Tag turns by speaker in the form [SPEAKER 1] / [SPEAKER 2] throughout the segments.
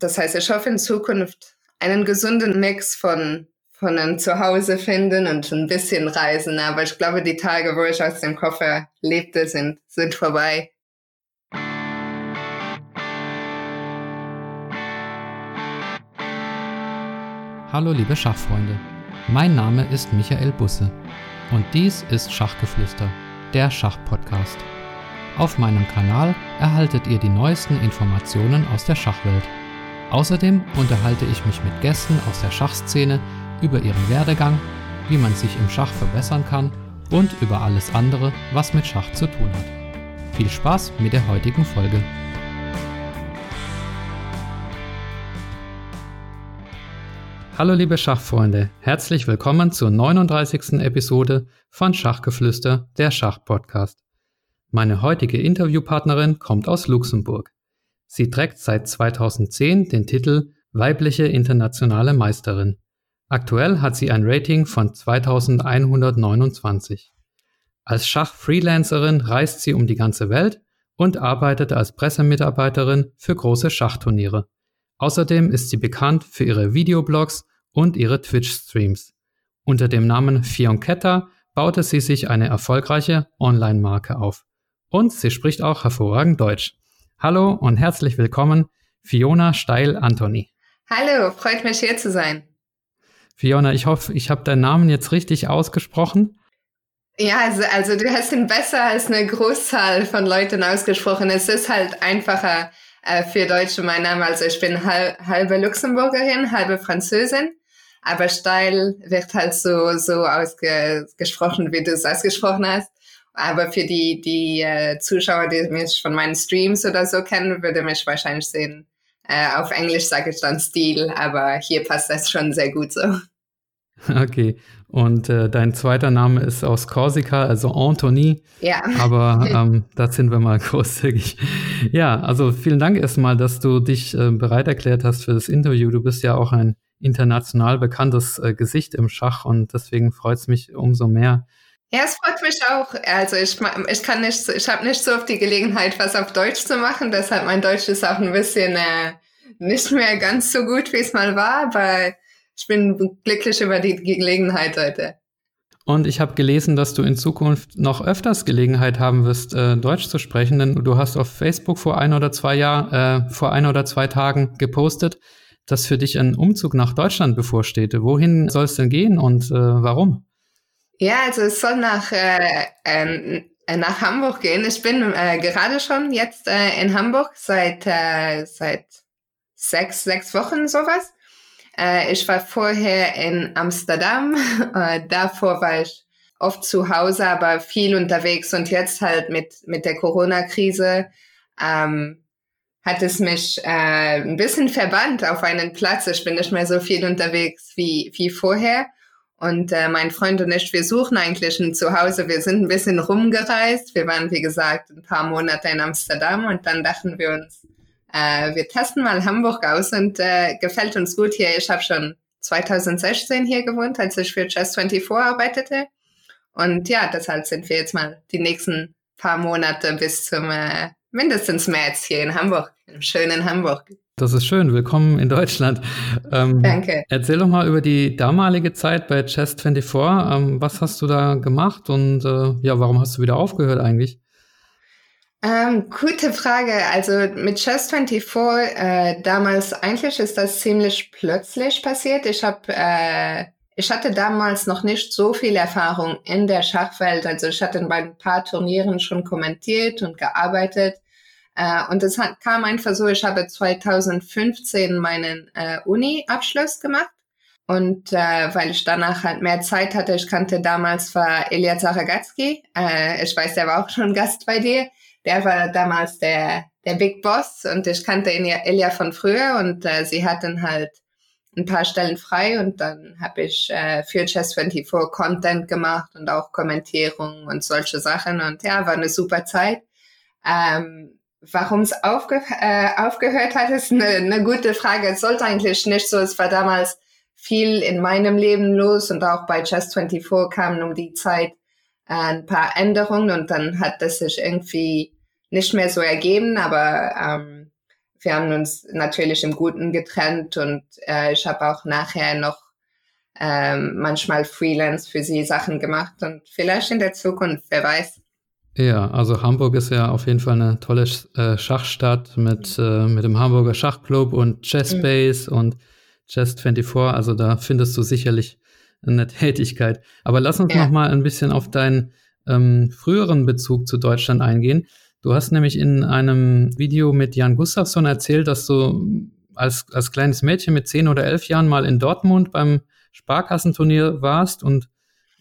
[SPEAKER 1] das heißt, ich hoffe in Zukunft einen gesunden Mix von von einem Zuhause finden und ein bisschen reisen. Aber ich glaube, die Tage, wo ich aus dem Koffer lebte, sind, sind vorbei.
[SPEAKER 2] Hallo liebe Schachfreunde, mein Name ist Michael Busse und dies ist Schachgeflüster, der Schachpodcast. Auf meinem Kanal erhaltet ihr die neuesten Informationen aus der Schachwelt. Außerdem unterhalte ich mich mit Gästen aus der Schachszene über ihren Werdegang, wie man sich im Schach verbessern kann und über alles andere, was mit Schach zu tun hat. Viel Spaß mit der heutigen Folge. Hallo liebe Schachfreunde, herzlich willkommen zur 39. Episode von Schachgeflüster, der Schachpodcast. Meine heutige Interviewpartnerin kommt aus Luxemburg. Sie trägt seit 2010 den Titel Weibliche internationale Meisterin. Aktuell hat sie ein Rating von 2129. Als Schach-Freelancerin reist sie um die ganze Welt und arbeitet als Pressemitarbeiterin für große Schachturniere. Außerdem ist sie bekannt für ihre Videoblogs und ihre Twitch-Streams. Unter dem Namen Fionketta baute sie sich eine erfolgreiche Online-Marke auf. Und sie spricht auch hervorragend Deutsch. Hallo und herzlich willkommen, Fiona Steil-Antoni.
[SPEAKER 1] Hallo, freut mich hier zu sein.
[SPEAKER 2] Fiona, ich hoffe, ich habe deinen Namen jetzt richtig ausgesprochen.
[SPEAKER 1] Ja, also, also du hast ihn besser als eine Großzahl von Leuten ausgesprochen. Es ist halt einfacher äh, für Deutsche mein Name. Also ich bin halb, halbe Luxemburgerin, halbe Französin. Aber Steil wird halt so, so ausgesprochen, wie du es ausgesprochen hast. Aber für die, die äh, Zuschauer, die mich von meinen Streams oder so kennen, würde mich wahrscheinlich sehen. Äh, auf Englisch sage ich dann Stil, aber hier passt das schon sehr gut so.
[SPEAKER 2] Okay. Und äh, dein zweiter Name ist aus Korsika, also Anthony.
[SPEAKER 1] Ja.
[SPEAKER 2] Aber ähm, da sind wir mal großzügig. Ja, also vielen Dank erstmal, dass du dich äh, bereit erklärt hast für das Interview. Du bist ja auch ein international bekanntes äh, Gesicht im Schach und deswegen freut es mich umso mehr.
[SPEAKER 1] Ja, es freut mich auch. Also ich, ich kann nicht, ich habe nicht so oft die Gelegenheit, was auf Deutsch zu machen. Deshalb mein Deutsch ist auch ein bisschen äh, nicht mehr ganz so gut, wie es mal war, aber ich bin glücklich über die Gelegenheit heute.
[SPEAKER 2] Und ich habe gelesen, dass du in Zukunft noch öfters Gelegenheit haben wirst, äh, Deutsch zu sprechen, denn du hast auf Facebook vor ein oder zwei Jahr, äh, vor ein oder zwei Tagen gepostet, dass für dich ein Umzug nach Deutschland bevorsteht. Wohin soll es denn gehen und äh, warum?
[SPEAKER 1] Ja, also es soll nach, äh, äh, nach Hamburg gehen. Ich bin äh, gerade schon jetzt äh, in Hamburg seit, äh, seit sechs, sechs Wochen sowas. Äh, ich war vorher in Amsterdam. Äh, davor war ich oft zu Hause, aber viel unterwegs. Und jetzt halt mit, mit der Corona-Krise ähm, hat es mich äh, ein bisschen verbannt auf einen Platz. Ich bin nicht mehr so viel unterwegs wie, wie vorher. Und äh, mein Freund und ich, wir suchen eigentlich ein Zuhause. Wir sind ein bisschen rumgereist. Wir waren, wie gesagt, ein paar Monate in Amsterdam und dann dachten wir uns, äh, wir testen mal Hamburg aus und äh, gefällt uns gut hier. Ich habe schon 2016 hier gewohnt, als ich für Chess24 arbeitete. Und ja, deshalb sind wir jetzt mal die nächsten paar Monate bis zum äh, mindestens März hier in Hamburg, im schönen Hamburg.
[SPEAKER 2] Das ist schön. Willkommen in Deutschland.
[SPEAKER 1] Ähm, Danke.
[SPEAKER 2] Erzähl doch mal über die damalige Zeit bei Chess24. Ähm, was hast du da gemacht und äh, ja, warum hast du wieder aufgehört eigentlich?
[SPEAKER 1] Ähm, gute Frage. Also mit Chess24 äh, damals eigentlich ist das ziemlich plötzlich passiert. Ich habe äh, ich hatte damals noch nicht so viel Erfahrung in der Schachwelt. Also ich hatte bei ein paar Turnieren schon kommentiert und gearbeitet. Äh, und es kam einfach so, ich habe 2015 meinen äh, Uni-Abschluss gemacht. Und äh, weil ich danach halt mehr Zeit hatte, ich kannte damals war Elia Zaragatsky. Äh, ich weiß, der war auch schon Gast bei dir der war damals der, der Big Boss und ich kannte Elia von früher und äh, sie hatten halt ein paar Stellen frei und dann habe ich äh, für Chess24 Content gemacht und auch Kommentierung und solche Sachen und ja, war eine super Zeit. Ähm, Warum es aufge äh, aufgehört hat, ist eine, eine gute Frage. Es sollte eigentlich nicht so. Es war damals viel in meinem Leben los und auch bei Chess24 kamen um die Zeit ein paar Änderungen und dann hat das sich irgendwie nicht mehr so ergeben, aber ähm, wir haben uns natürlich im Guten getrennt und äh, ich habe auch nachher noch ähm, manchmal Freelance für sie Sachen gemacht und vielleicht in der Zukunft, wer weiß.
[SPEAKER 2] Ja, also Hamburg ist ja auf jeden Fall eine tolle äh, Schachstadt mit, äh, mit dem Hamburger Schachclub und Chessbase mhm. und Chess24. Also da findest du sicherlich eine Tätigkeit. Aber lass uns ja. noch mal ein bisschen auf deinen ähm, früheren Bezug zu Deutschland eingehen. Du hast nämlich in einem Video mit Jan Gustafsson erzählt, dass du als, als kleines Mädchen mit zehn oder elf Jahren mal in Dortmund beim Sparkassenturnier warst und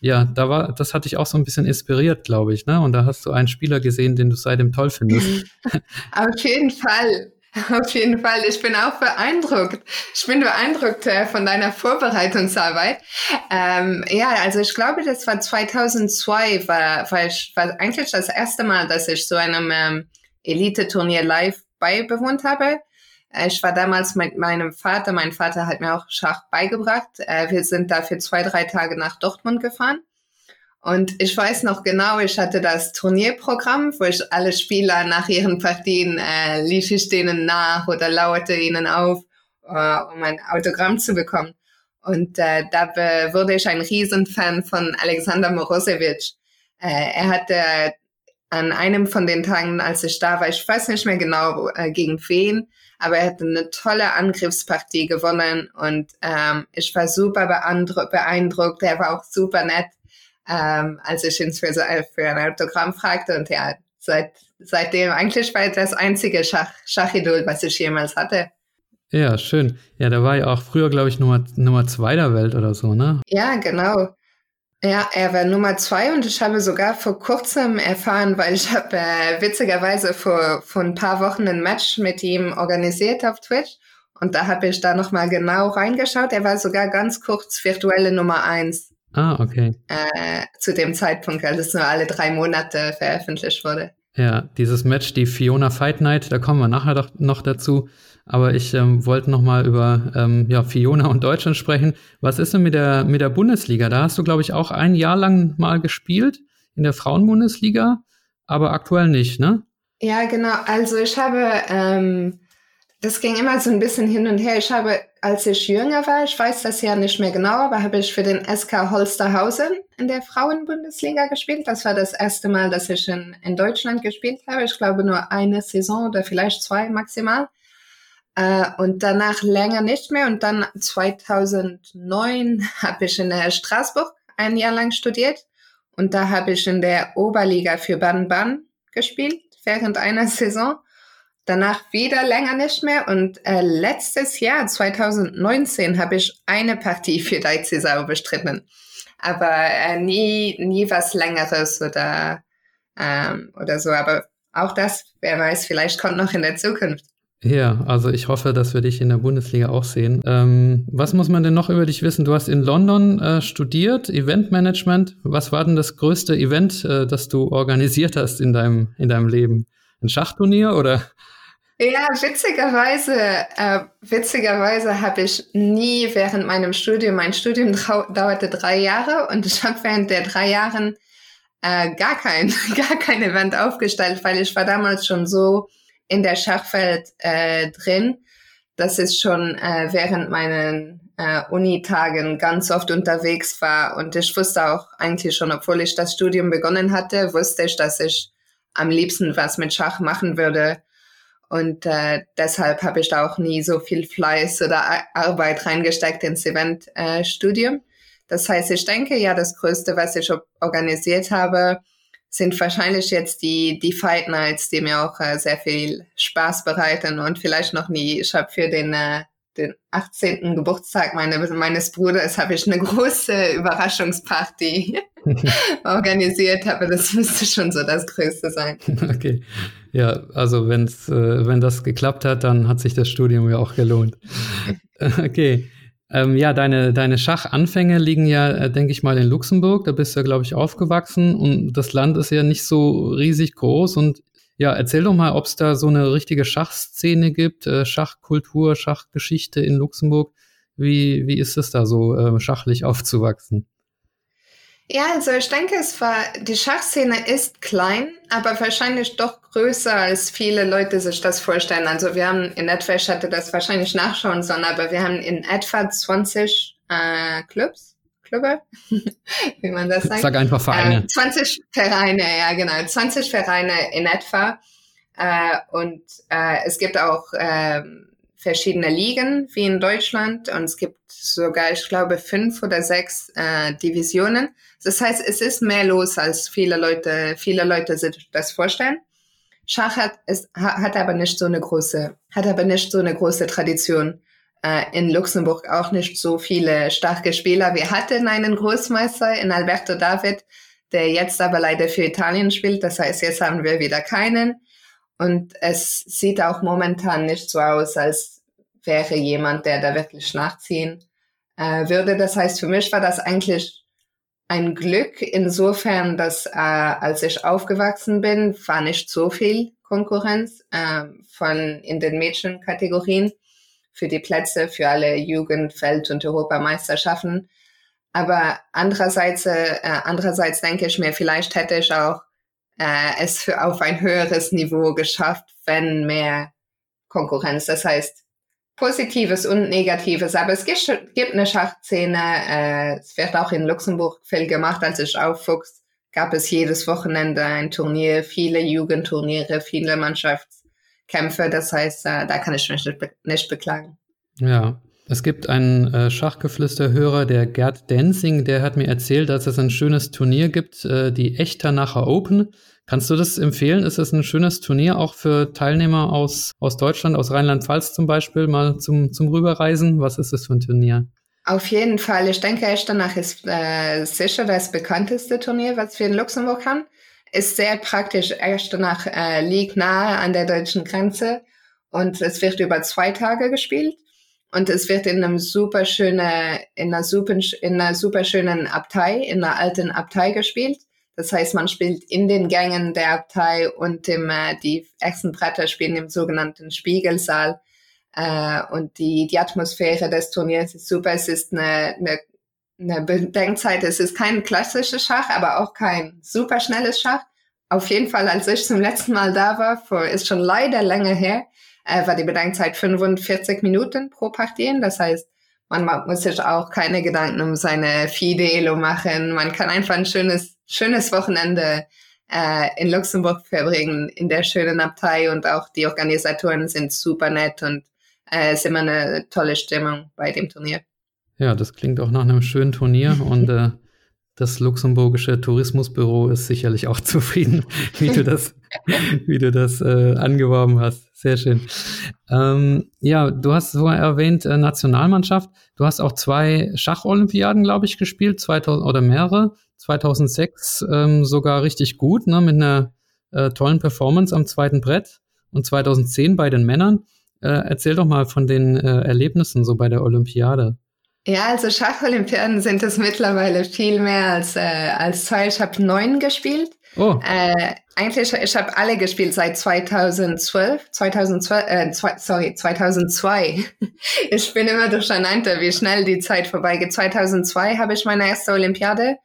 [SPEAKER 2] ja, da war, das hat dich auch so ein bisschen inspiriert, glaube ich, ne? Und da hast du einen Spieler gesehen, den du seitdem toll findest.
[SPEAKER 1] Auf jeden Fall. Auf jeden Fall. Ich bin auch beeindruckt. Ich bin beeindruckt äh, von deiner Vorbereitungsarbeit. Ähm, ja, also ich glaube, das war 2002, war, war, ich, war eigentlich das erste Mal, dass ich so einem ähm, Elite-Turnier live beibewohnt habe. Äh, ich war damals mit meinem Vater. Mein Vater hat mir auch Schach beigebracht. Äh, wir sind dafür zwei, drei Tage nach Dortmund gefahren. Und ich weiß noch genau, ich hatte das Turnierprogramm, wo ich alle Spieler nach ihren Partien äh, lief ich denen nach oder lauerte ihnen auf, äh, um ein Autogramm zu bekommen. Und äh, da wurde ich ein Riesenfan von Alexander Morosewitsch. Äh, er hatte an einem von den Tagen, als ich da war, ich weiß nicht mehr genau äh, gegen wen, aber er hatte eine tolle Angriffspartie gewonnen und ähm, ich war super beeindruckt. Er war auch super nett ähm, als ich ihn für, für ein Autogramm fragte. Und ja, seit, seitdem eigentlich war das einzige Schach, Schachidol, was ich jemals hatte.
[SPEAKER 2] Ja, schön. Ja, der war ja auch früher, glaube ich, Nummer, Nummer zwei der Welt oder so, ne?
[SPEAKER 1] Ja, genau. Ja, er war Nummer zwei und ich habe sogar vor kurzem erfahren, weil ich habe äh, witzigerweise vor, vor ein paar Wochen ein Match mit ihm organisiert auf Twitch und da habe ich da nochmal genau reingeschaut. Er war sogar ganz kurz virtuelle Nummer eins.
[SPEAKER 2] Ah, okay.
[SPEAKER 1] Äh, zu dem Zeitpunkt, als es nur alle drei Monate veröffentlicht wurde.
[SPEAKER 2] Ja, dieses Match, die Fiona Fight Night, da kommen wir nachher doch noch dazu. Aber ich ähm, wollte noch mal über ähm, ja, Fiona und Deutschland sprechen. Was ist denn mit der, mit der Bundesliga? Da hast du, glaube ich, auch ein Jahr lang mal gespielt in der Frauenbundesliga, aber aktuell nicht, ne?
[SPEAKER 1] Ja, genau. Also ich habe, ähm, das ging immer so ein bisschen hin und her. Ich habe als ich jünger war, ich weiß das ja nicht mehr genau, aber habe ich für den SK Holsterhausen in der Frauenbundesliga gespielt. Das war das erste Mal, dass ich in, in Deutschland gespielt habe. Ich glaube nur eine Saison oder vielleicht zwei maximal. Äh, und danach länger nicht mehr. Und dann 2009 habe ich in der Straßburg ein Jahr lang studiert. Und da habe ich in der Oberliga für Baden-Baden gespielt während einer Saison danach wieder länger nicht mehr. Und äh, letztes Jahr, 2019, habe ich eine Partie für Deizisau bestritten. Aber äh, nie, nie was Längeres oder, ähm, oder so. Aber auch das, wer weiß, vielleicht kommt noch in der Zukunft.
[SPEAKER 2] Ja, also ich hoffe, dass wir dich in der Bundesliga auch sehen. Ähm, was muss man denn noch über dich wissen? Du hast in London äh, studiert, Eventmanagement. Was war denn das größte Event, äh, das du organisiert hast in deinem, in deinem Leben? Ein Schachturnier oder?
[SPEAKER 1] Ja, witzigerweise, äh, witzigerweise habe ich nie während meinem Studium, mein Studium dauerte drei Jahre und ich habe während der drei Jahren äh, gar kein, gar kein Event aufgestellt, weil ich war damals schon so in der Schachwelt äh, drin, dass ich schon äh, während meinen äh, Unitagen ganz oft unterwegs war. Und ich wusste auch eigentlich schon, obwohl ich das Studium begonnen hatte, wusste ich, dass ich am liebsten was mit Schach machen würde. Und äh, deshalb habe ich da auch nie so viel Fleiß oder Arbeit reingesteckt ins Eventstudium. Äh, das heißt, ich denke, ja, das Größte, was ich organisiert habe, sind wahrscheinlich jetzt die, die Fight Nights, die mir auch äh, sehr viel Spaß bereiten und vielleicht noch nie. Ich habe für den, äh, den 18. Geburtstag meine, meines Bruders habe ich eine große Überraschungsparty organisiert, aber das müsste schon so das Größte sein.
[SPEAKER 2] Okay. Ja, also wenn's, äh, wenn das geklappt hat, dann hat sich das Studium ja auch gelohnt. okay. Ähm, ja, deine, deine Schachanfänge liegen ja, äh, denke ich mal, in Luxemburg. Da bist du ja, glaube ich, aufgewachsen und das Land ist ja nicht so riesig groß. Und ja, erzähl doch mal, ob es da so eine richtige Schachszene gibt, äh, Schachkultur, Schachgeschichte in Luxemburg. Wie, wie ist es da so, äh, schachlich aufzuwachsen?
[SPEAKER 1] Ja, also ich denke, es war, die Schachszene ist klein, aber wahrscheinlich doch größer, als viele Leute sich das vorstellen. Also wir haben in etwa, ich hatte das wahrscheinlich nachschauen sollen, aber wir haben in etwa 20 äh, Clubs, Clubbe, wie man das sagt.
[SPEAKER 2] Sag einfach Vereine.
[SPEAKER 1] Äh, 20 Vereine, ja genau, 20 Vereine in etwa. Äh, und äh, es gibt auch äh, verschiedene Ligen, wie in Deutschland. Und es gibt sogar, ich glaube, fünf oder sechs äh, Divisionen. Das heißt, es ist mehr los, als viele Leute, viele Leute sich das vorstellen. Schach hat, es, hat aber nicht so eine große, hat aber nicht so eine große Tradition. Äh, in Luxemburg auch nicht so viele starke Spieler. Wir hatten einen Großmeister in Alberto David, der jetzt aber leider für Italien spielt. Das heißt, jetzt haben wir wieder keinen. Und es sieht auch momentan nicht so aus, als wäre jemand, der da wirklich nachziehen äh, würde. Das heißt, für mich war das eigentlich ein Glück insofern, dass äh, als ich aufgewachsen bin, war nicht so viel Konkurrenz äh, von in den Mädchenkategorien für die Plätze für alle Jugend-, Feld- und Europameisterschaften. Aber andererseits, äh, andererseits denke ich mir, vielleicht hätte ich auch äh, es für auf ein höheres Niveau geschafft, wenn mehr Konkurrenz. Das heißt, Positives und Negatives. Aber es gibt, eine Schachszene. Äh, es wird auch in Luxemburg viel gemacht. Als ich aufwuchs, gab es jedes Wochenende ein Turnier, viele Jugendturniere, viele Mannschaftskämpfe. Das heißt, äh, da kann ich mich nicht, be nicht beklagen.
[SPEAKER 2] Ja, es gibt einen äh, Schachgeflüsterhörer, der Gerd Denzing, der hat mir erzählt, dass es ein schönes Turnier gibt, äh, die Echternacher Open. Kannst du das empfehlen? Ist es ein schönes Turnier auch für Teilnehmer aus, aus Deutschland, aus Rheinland-Pfalz zum Beispiel, mal zum, zum Rüberreisen? Was ist das für ein Turnier?
[SPEAKER 1] Auf jeden Fall. Ich denke, Echternach ist äh, sicher das bekannteste Turnier, was wir in Luxemburg haben. Ist sehr praktisch. Echternach äh, liegt nahe an der deutschen Grenze und es wird über zwei Tage gespielt. Und es wird in einem super schöne, in einer super, in einer super schönen Abtei, in einer alten Abtei gespielt. Das heißt, man spielt in den Gängen der Abtei und dem, äh, die ersten Bretter spielen im sogenannten Spiegelsaal. Äh, und die, die Atmosphäre des Turniers ist super. Es ist eine, eine, eine Bedenkzeit. Es ist kein klassisches Schach, aber auch kein super schnelles Schach. Auf jeden Fall, als ich zum letzten Mal da war, vor, ist schon leider länger her, äh, war die Bedenkzeit 45 Minuten pro Partien. Das heißt, man muss sich auch keine Gedanken um seine Fidelo machen. Man kann einfach ein schönes, schönes Wochenende äh, in Luxemburg verbringen, in der schönen Abtei und auch die Organisatoren sind super nett und äh, es ist immer eine tolle Stimmung bei dem Turnier.
[SPEAKER 2] Ja, das klingt auch nach einem schönen Turnier und äh, das luxemburgische Tourismusbüro ist sicherlich auch zufrieden, wie du das, wie du das äh, angeworben hast. Sehr schön. Ähm, ja, du hast vorher erwähnt äh, Nationalmannschaft. Du hast auch zwei Schacholympiaden, glaube ich, gespielt, 2000 oder mehrere. 2006 ähm, sogar richtig gut, ne, mit einer äh, tollen Performance am zweiten Brett und 2010 bei den Männern. Äh, erzähl doch mal von den äh, Erlebnissen so bei der Olympiade.
[SPEAKER 1] Ja, also Schacholympiaden sind es mittlerweile viel mehr als, äh, als zwei. Ich habe neun gespielt. Oh. Äh, eigentlich, ich habe alle gespielt seit 2012, 2012, äh, zwei, sorry, 2002. ich bin immer durcheinander, wie schnell die Zeit vorbeigeht. 2002 habe ich meine erste Olympiade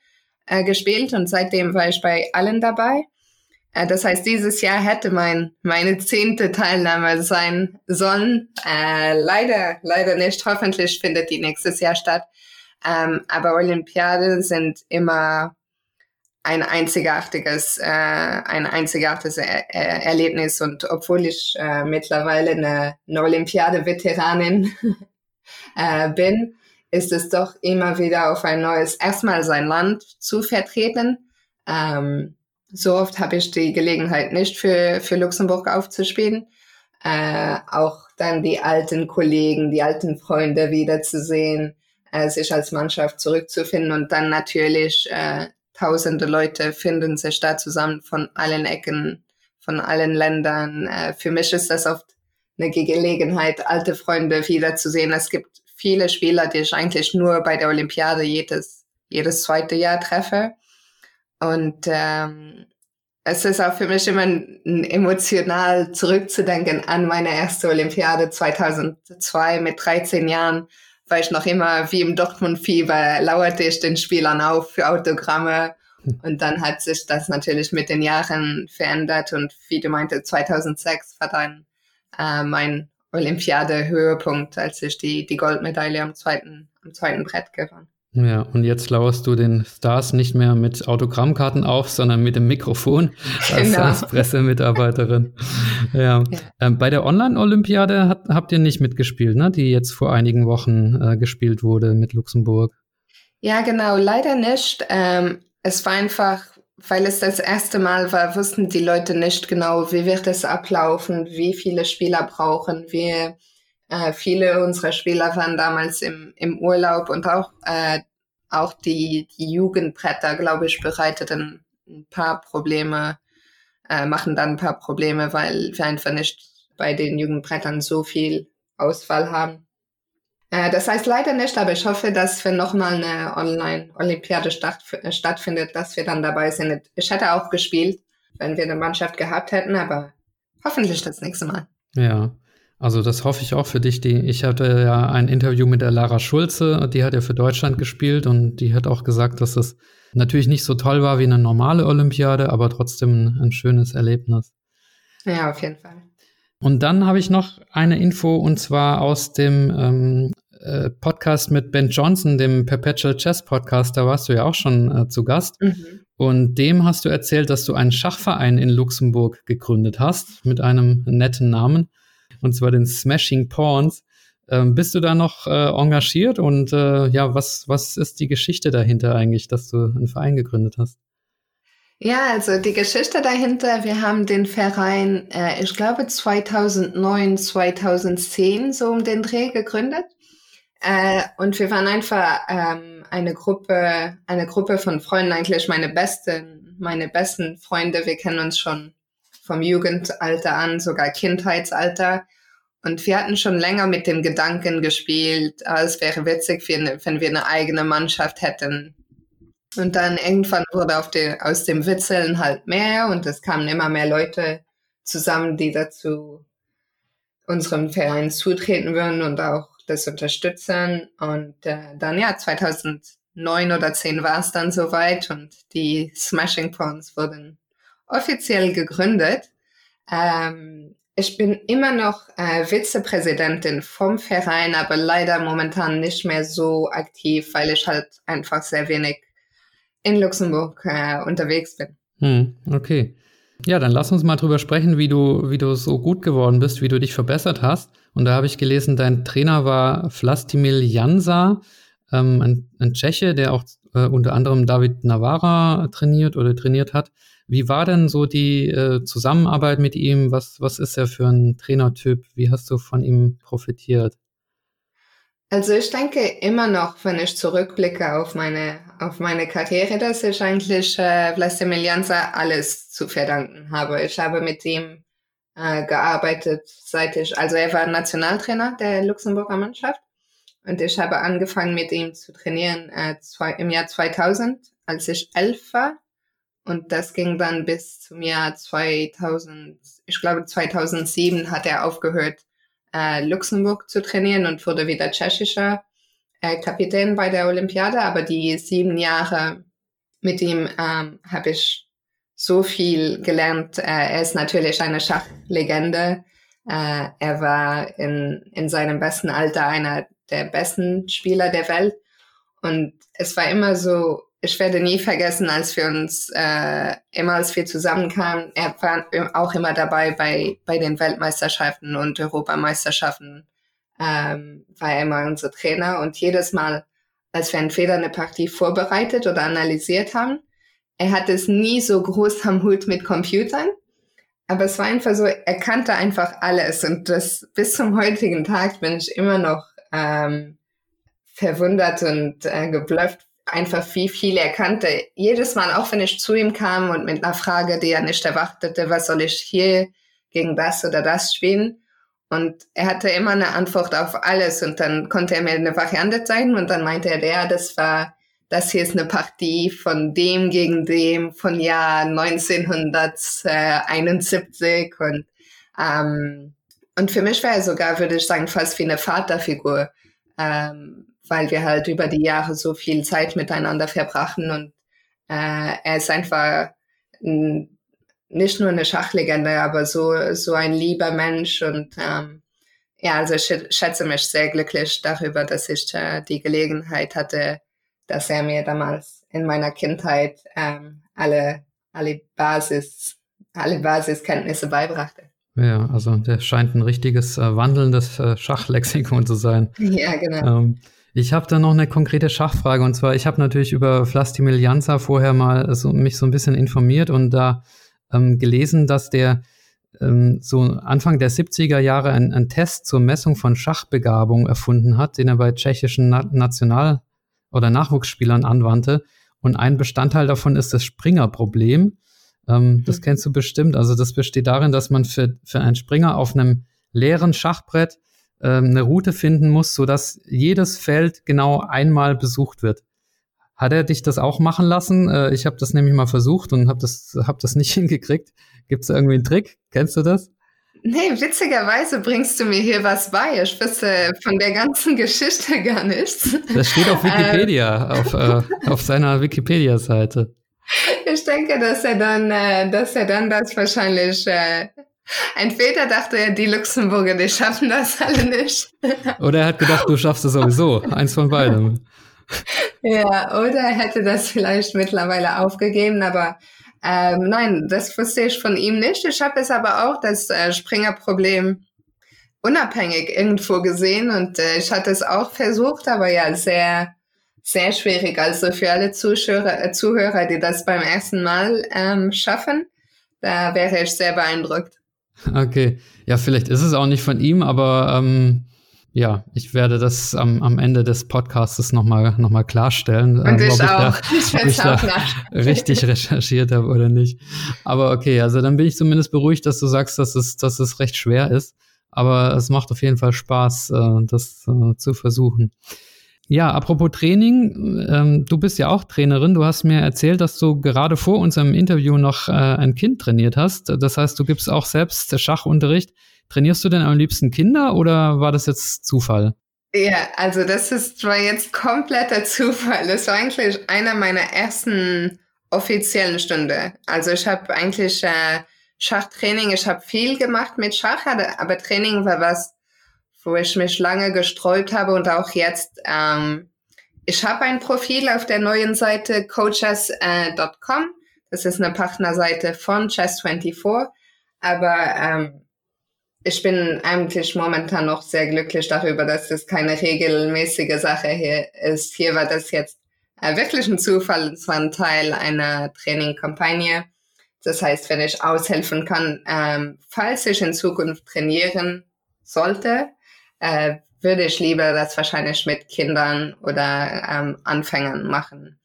[SPEAKER 1] äh, gespielt und seitdem war ich bei allen dabei. Äh, das heißt, dieses Jahr hätte mein, meine zehnte Teilnahme sein sollen. Äh, leider, leider nicht. Hoffentlich findet die nächstes Jahr statt. Ähm, aber Olympiaden sind immer ein einzigartiges, äh, ein einzigartiges er er Erlebnis. Und obwohl ich äh, mittlerweile eine, eine Olympiade-Veteranin äh, bin, ist es doch immer wieder auf ein neues, erstmal sein Land zu vertreten. Ähm, so oft habe ich die Gelegenheit nicht für, für Luxemburg aufzuspielen. Äh, auch dann die alten Kollegen, die alten Freunde wiederzusehen, äh, sich als Mannschaft zurückzufinden und dann natürlich äh, tausende Leute finden sich da zusammen von allen Ecken, von allen Ländern. Äh, für mich ist das oft eine Gelegenheit, alte Freunde wiederzusehen. Es gibt viele Spieler, die ich eigentlich nur bei der Olympiade jedes, jedes zweite Jahr treffe. Und ähm, es ist auch für mich immer emotional zurückzudenken an meine erste Olympiade 2002 mit 13 Jahren, weil ich noch immer wie im Dortmund-Fieber lauerte ich den Spielern auf für Autogramme Hm. Und dann hat sich das natürlich mit den Jahren verändert und wie du meinte, 2006 war dann äh, mein Olympiade-Höhepunkt, als ich die, die Goldmedaille am zweiten, am zweiten Brett gewann.
[SPEAKER 2] Ja, und jetzt lauerst du den Stars nicht mehr mit Autogrammkarten auf, sondern mit dem Mikrofon als, genau. als Pressemitarbeiterin. ja. ja. Ähm, bei der Online-Olympiade hat, habt ihr nicht mitgespielt, ne? die jetzt vor einigen Wochen äh, gespielt wurde mit Luxemburg.
[SPEAKER 1] Ja, genau, leider nicht. Ähm, es war einfach, weil es das erste Mal war, wussten die Leute nicht genau, wie wird es ablaufen, wie viele Spieler brauchen wir äh, viele unserer Spieler waren damals im, im Urlaub und auch, äh, auch die, die Jugendbretter, glaube ich, bereiteten ein paar Probleme, äh, machen dann ein paar Probleme, weil wir einfach nicht bei den Jugendbrettern so viel Auswahl haben. Äh, das heißt leider nicht, aber ich hoffe, dass wenn nochmal eine Online-Olympiade statt, stattfindet, dass wir dann dabei sind. Ich hätte auch gespielt, wenn wir eine Mannschaft gehabt hätten, aber hoffentlich das nächste Mal.
[SPEAKER 2] Ja, also das hoffe ich auch für dich. Die, ich hatte ja ein Interview mit der Lara Schulze, die hat ja für Deutschland gespielt und die hat auch gesagt, dass es natürlich nicht so toll war wie eine normale Olympiade, aber trotzdem ein schönes Erlebnis.
[SPEAKER 1] Ja, auf jeden Fall.
[SPEAKER 2] Und dann habe ich noch eine Info und zwar aus dem ähm, äh, Podcast mit Ben Johnson, dem Perpetual Chess Podcast. Da warst du ja auch schon äh, zu Gast. Mhm. Und dem hast du erzählt, dass du einen Schachverein in Luxemburg gegründet hast mit einem netten Namen und zwar den Smashing Pawns. Ähm, bist du da noch äh, engagiert und äh, ja, was, was ist die Geschichte dahinter eigentlich, dass du einen Verein gegründet hast?
[SPEAKER 1] Ja, also die Geschichte dahinter, wir haben den Verein, äh, ich glaube 2009, 2010 so um den Dreh gegründet. Äh, und wir waren einfach ähm, eine Gruppe, eine Gruppe von Freunden, eigentlich meine besten, meine besten Freunde. Wir kennen uns schon vom Jugendalter an, sogar Kindheitsalter. Und wir hatten schon länger mit dem Gedanken gespielt, ah, es wäre witzig, wenn wir eine eigene Mannschaft hätten. Und dann irgendwann wurde die, aus dem Witzeln halt mehr und es kamen immer mehr Leute zusammen, die dazu unserem Verein zutreten würden und auch das unterstützen. Und äh, dann ja, 2009 oder 10 war es dann soweit und die Smashing Pawns wurden offiziell gegründet. Ähm, ich bin immer noch äh, Vizepräsidentin vom Verein, aber leider momentan nicht mehr so aktiv, weil ich halt einfach sehr wenig in Luxemburg äh, unterwegs bin.
[SPEAKER 2] Hm, okay. Ja, dann lass uns mal drüber sprechen, wie du, wie du so gut geworden bist, wie du dich verbessert hast. Und da habe ich gelesen, dein Trainer war Vlastimil Jansa, ähm, ein, ein Tscheche, der auch äh, unter anderem David Navara trainiert oder trainiert hat. Wie war denn so die äh, Zusammenarbeit mit ihm? Was, was ist er für ein Trainertyp? Wie hast du von ihm profitiert?
[SPEAKER 1] Also ich denke immer noch, wenn ich zurückblicke auf meine, auf meine Karriere, dass ich eigentlich äh, Vlasimilianza alles zu verdanken habe. Ich habe mit ihm äh, gearbeitet, seit ich, also er war Nationaltrainer der Luxemburger Mannschaft und ich habe angefangen mit ihm zu trainieren äh, zwei, im Jahr 2000, als ich elf war. Und das ging dann bis zum Jahr 2000, ich glaube 2007 hat er aufgehört, äh, Luxemburg zu trainieren und wurde wieder tschechischer äh, Kapitän bei der Olympiade. Aber die sieben Jahre mit ihm ähm, habe ich so viel gelernt. Äh, er ist natürlich eine Schachlegende. Äh, er war in, in seinem besten Alter einer der besten Spieler der Welt. Und es war immer so ich werde nie vergessen, als wir uns äh, immer als wir zusammenkamen, er war auch immer dabei bei bei den Weltmeisterschaften und Europameisterschaften ähm, war er immer unser Trainer. Und jedes Mal, als wir entweder eine Partie vorbereitet oder analysiert haben, er hatte es nie so groß am Hut mit Computern, aber es war einfach so, er kannte einfach alles. Und das bis zum heutigen Tag bin ich immer noch ähm, verwundert und äh, geblufft einfach viel er kannte. Jedes Mal, auch wenn ich zu ihm kam und mit einer Frage, die er nicht erwartete, was soll ich hier gegen das oder das spielen? Und er hatte immer eine Antwort auf alles und dann konnte er mir eine Variante zeigen und dann meinte er, ja, das war, das hier ist eine Partie von dem gegen dem von Jahr 1971 und, ähm, und für mich war er sogar, würde ich sagen, fast wie eine Vaterfigur. Ähm, weil wir halt über die Jahre so viel Zeit miteinander verbrachen und Äh, er ist einfach ein, nicht nur eine Schachlegende, aber so, so ein lieber Mensch und ähm, ja, also ich schätze mich sehr glücklich darüber, dass ich äh, die Gelegenheit hatte, dass er mir damals in meiner Kindheit ähm, alle, alle Basis, alle Basiskenntnisse beibrachte.
[SPEAKER 2] Ja, also der scheint ein richtiges äh, wandelndes äh, Schachlexikon zu sein.
[SPEAKER 1] Ja, genau. Ähm,
[SPEAKER 2] ich habe da noch eine konkrete Schachfrage und zwar, ich habe natürlich über Vlastimil Jansa vorher mal so, mich so ein bisschen informiert und da ähm, gelesen, dass der ähm, so Anfang der 70er Jahre einen Test zur Messung von Schachbegabung erfunden hat, den er bei tschechischen Na National- oder Nachwuchsspielern anwandte. Und ein Bestandteil davon ist das Springer-Problem. Ähm, das mhm. kennst du bestimmt. Also das besteht darin, dass man für, für einen Springer auf einem leeren Schachbrett eine Route finden muss, sodass jedes Feld genau einmal besucht wird. Hat er dich das auch machen lassen? Äh, ich habe das nämlich mal versucht und habe das, hab das nicht hingekriegt. Gibt es irgendwie einen Trick? Kennst du das?
[SPEAKER 1] Nee, witzigerweise bringst du mir hier was bei. Ich wüsste von der ganzen Geschichte gar nichts.
[SPEAKER 2] Das steht auf Wikipedia, auf, äh, auf seiner Wikipedia-Seite.
[SPEAKER 1] Ich denke, dass er dann, äh, dass er dann das wahrscheinlich äh, Entweder dachte er, die Luxemburger, die schaffen das alle nicht.
[SPEAKER 2] Oder er hat gedacht, du schaffst es sowieso. Eins von beidem.
[SPEAKER 1] Ja, oder er hätte das vielleicht mittlerweile aufgegeben, aber ähm, nein, das wusste ich von ihm nicht. Ich habe es aber auch das äh, Springerproblem unabhängig irgendwo gesehen und äh, ich hatte es auch versucht, aber ja, sehr, sehr schwierig. Also für alle Zuschauer, äh, Zuhörer, die das beim ersten Mal ähm, schaffen, da wäre ich sehr beeindruckt.
[SPEAKER 2] Okay, ja, vielleicht ist es auch nicht von ihm, aber ähm, ja, ich werde das am, am Ende des Podcasts nochmal noch mal klarstellen.
[SPEAKER 1] Und ähm, ich auch.
[SPEAKER 2] Ich, da, ich, ich da richtig recherchiert habe oder nicht. Aber okay, also dann bin ich zumindest beruhigt, dass du sagst, dass es, dass es recht schwer ist. Aber es macht auf jeden Fall Spaß, äh, das äh, zu versuchen. Ja, apropos Training, ähm, du bist ja auch Trainerin. Du hast mir erzählt, dass du gerade vor unserem Interview noch äh, ein Kind trainiert hast. Das heißt, du gibst auch selbst Schachunterricht. Trainierst du denn am liebsten Kinder oder war das jetzt Zufall?
[SPEAKER 1] Ja, also das ist war jetzt kompletter Zufall. Das war eigentlich einer meiner ersten offiziellen Stunde. Also ich habe eigentlich äh, Schachtraining, ich habe viel gemacht mit Schach, aber Training war was, wo ich mich lange gestreut habe und auch jetzt. Ähm, ich habe ein Profil auf der neuen Seite coaches.com. Äh, das ist eine Partnerseite von Chess24. Aber ähm, ich bin eigentlich momentan noch sehr glücklich darüber, dass das keine regelmäßige Sache hier ist. Hier war das jetzt äh, wirklich ein Zufall. Es war ein Teil einer Trainingkampagne. Das heißt, wenn ich aushelfen kann, ähm, falls ich in Zukunft trainieren sollte, äh, würde ich lieber das wahrscheinlich mit Kindern oder ähm, Anfängern machen.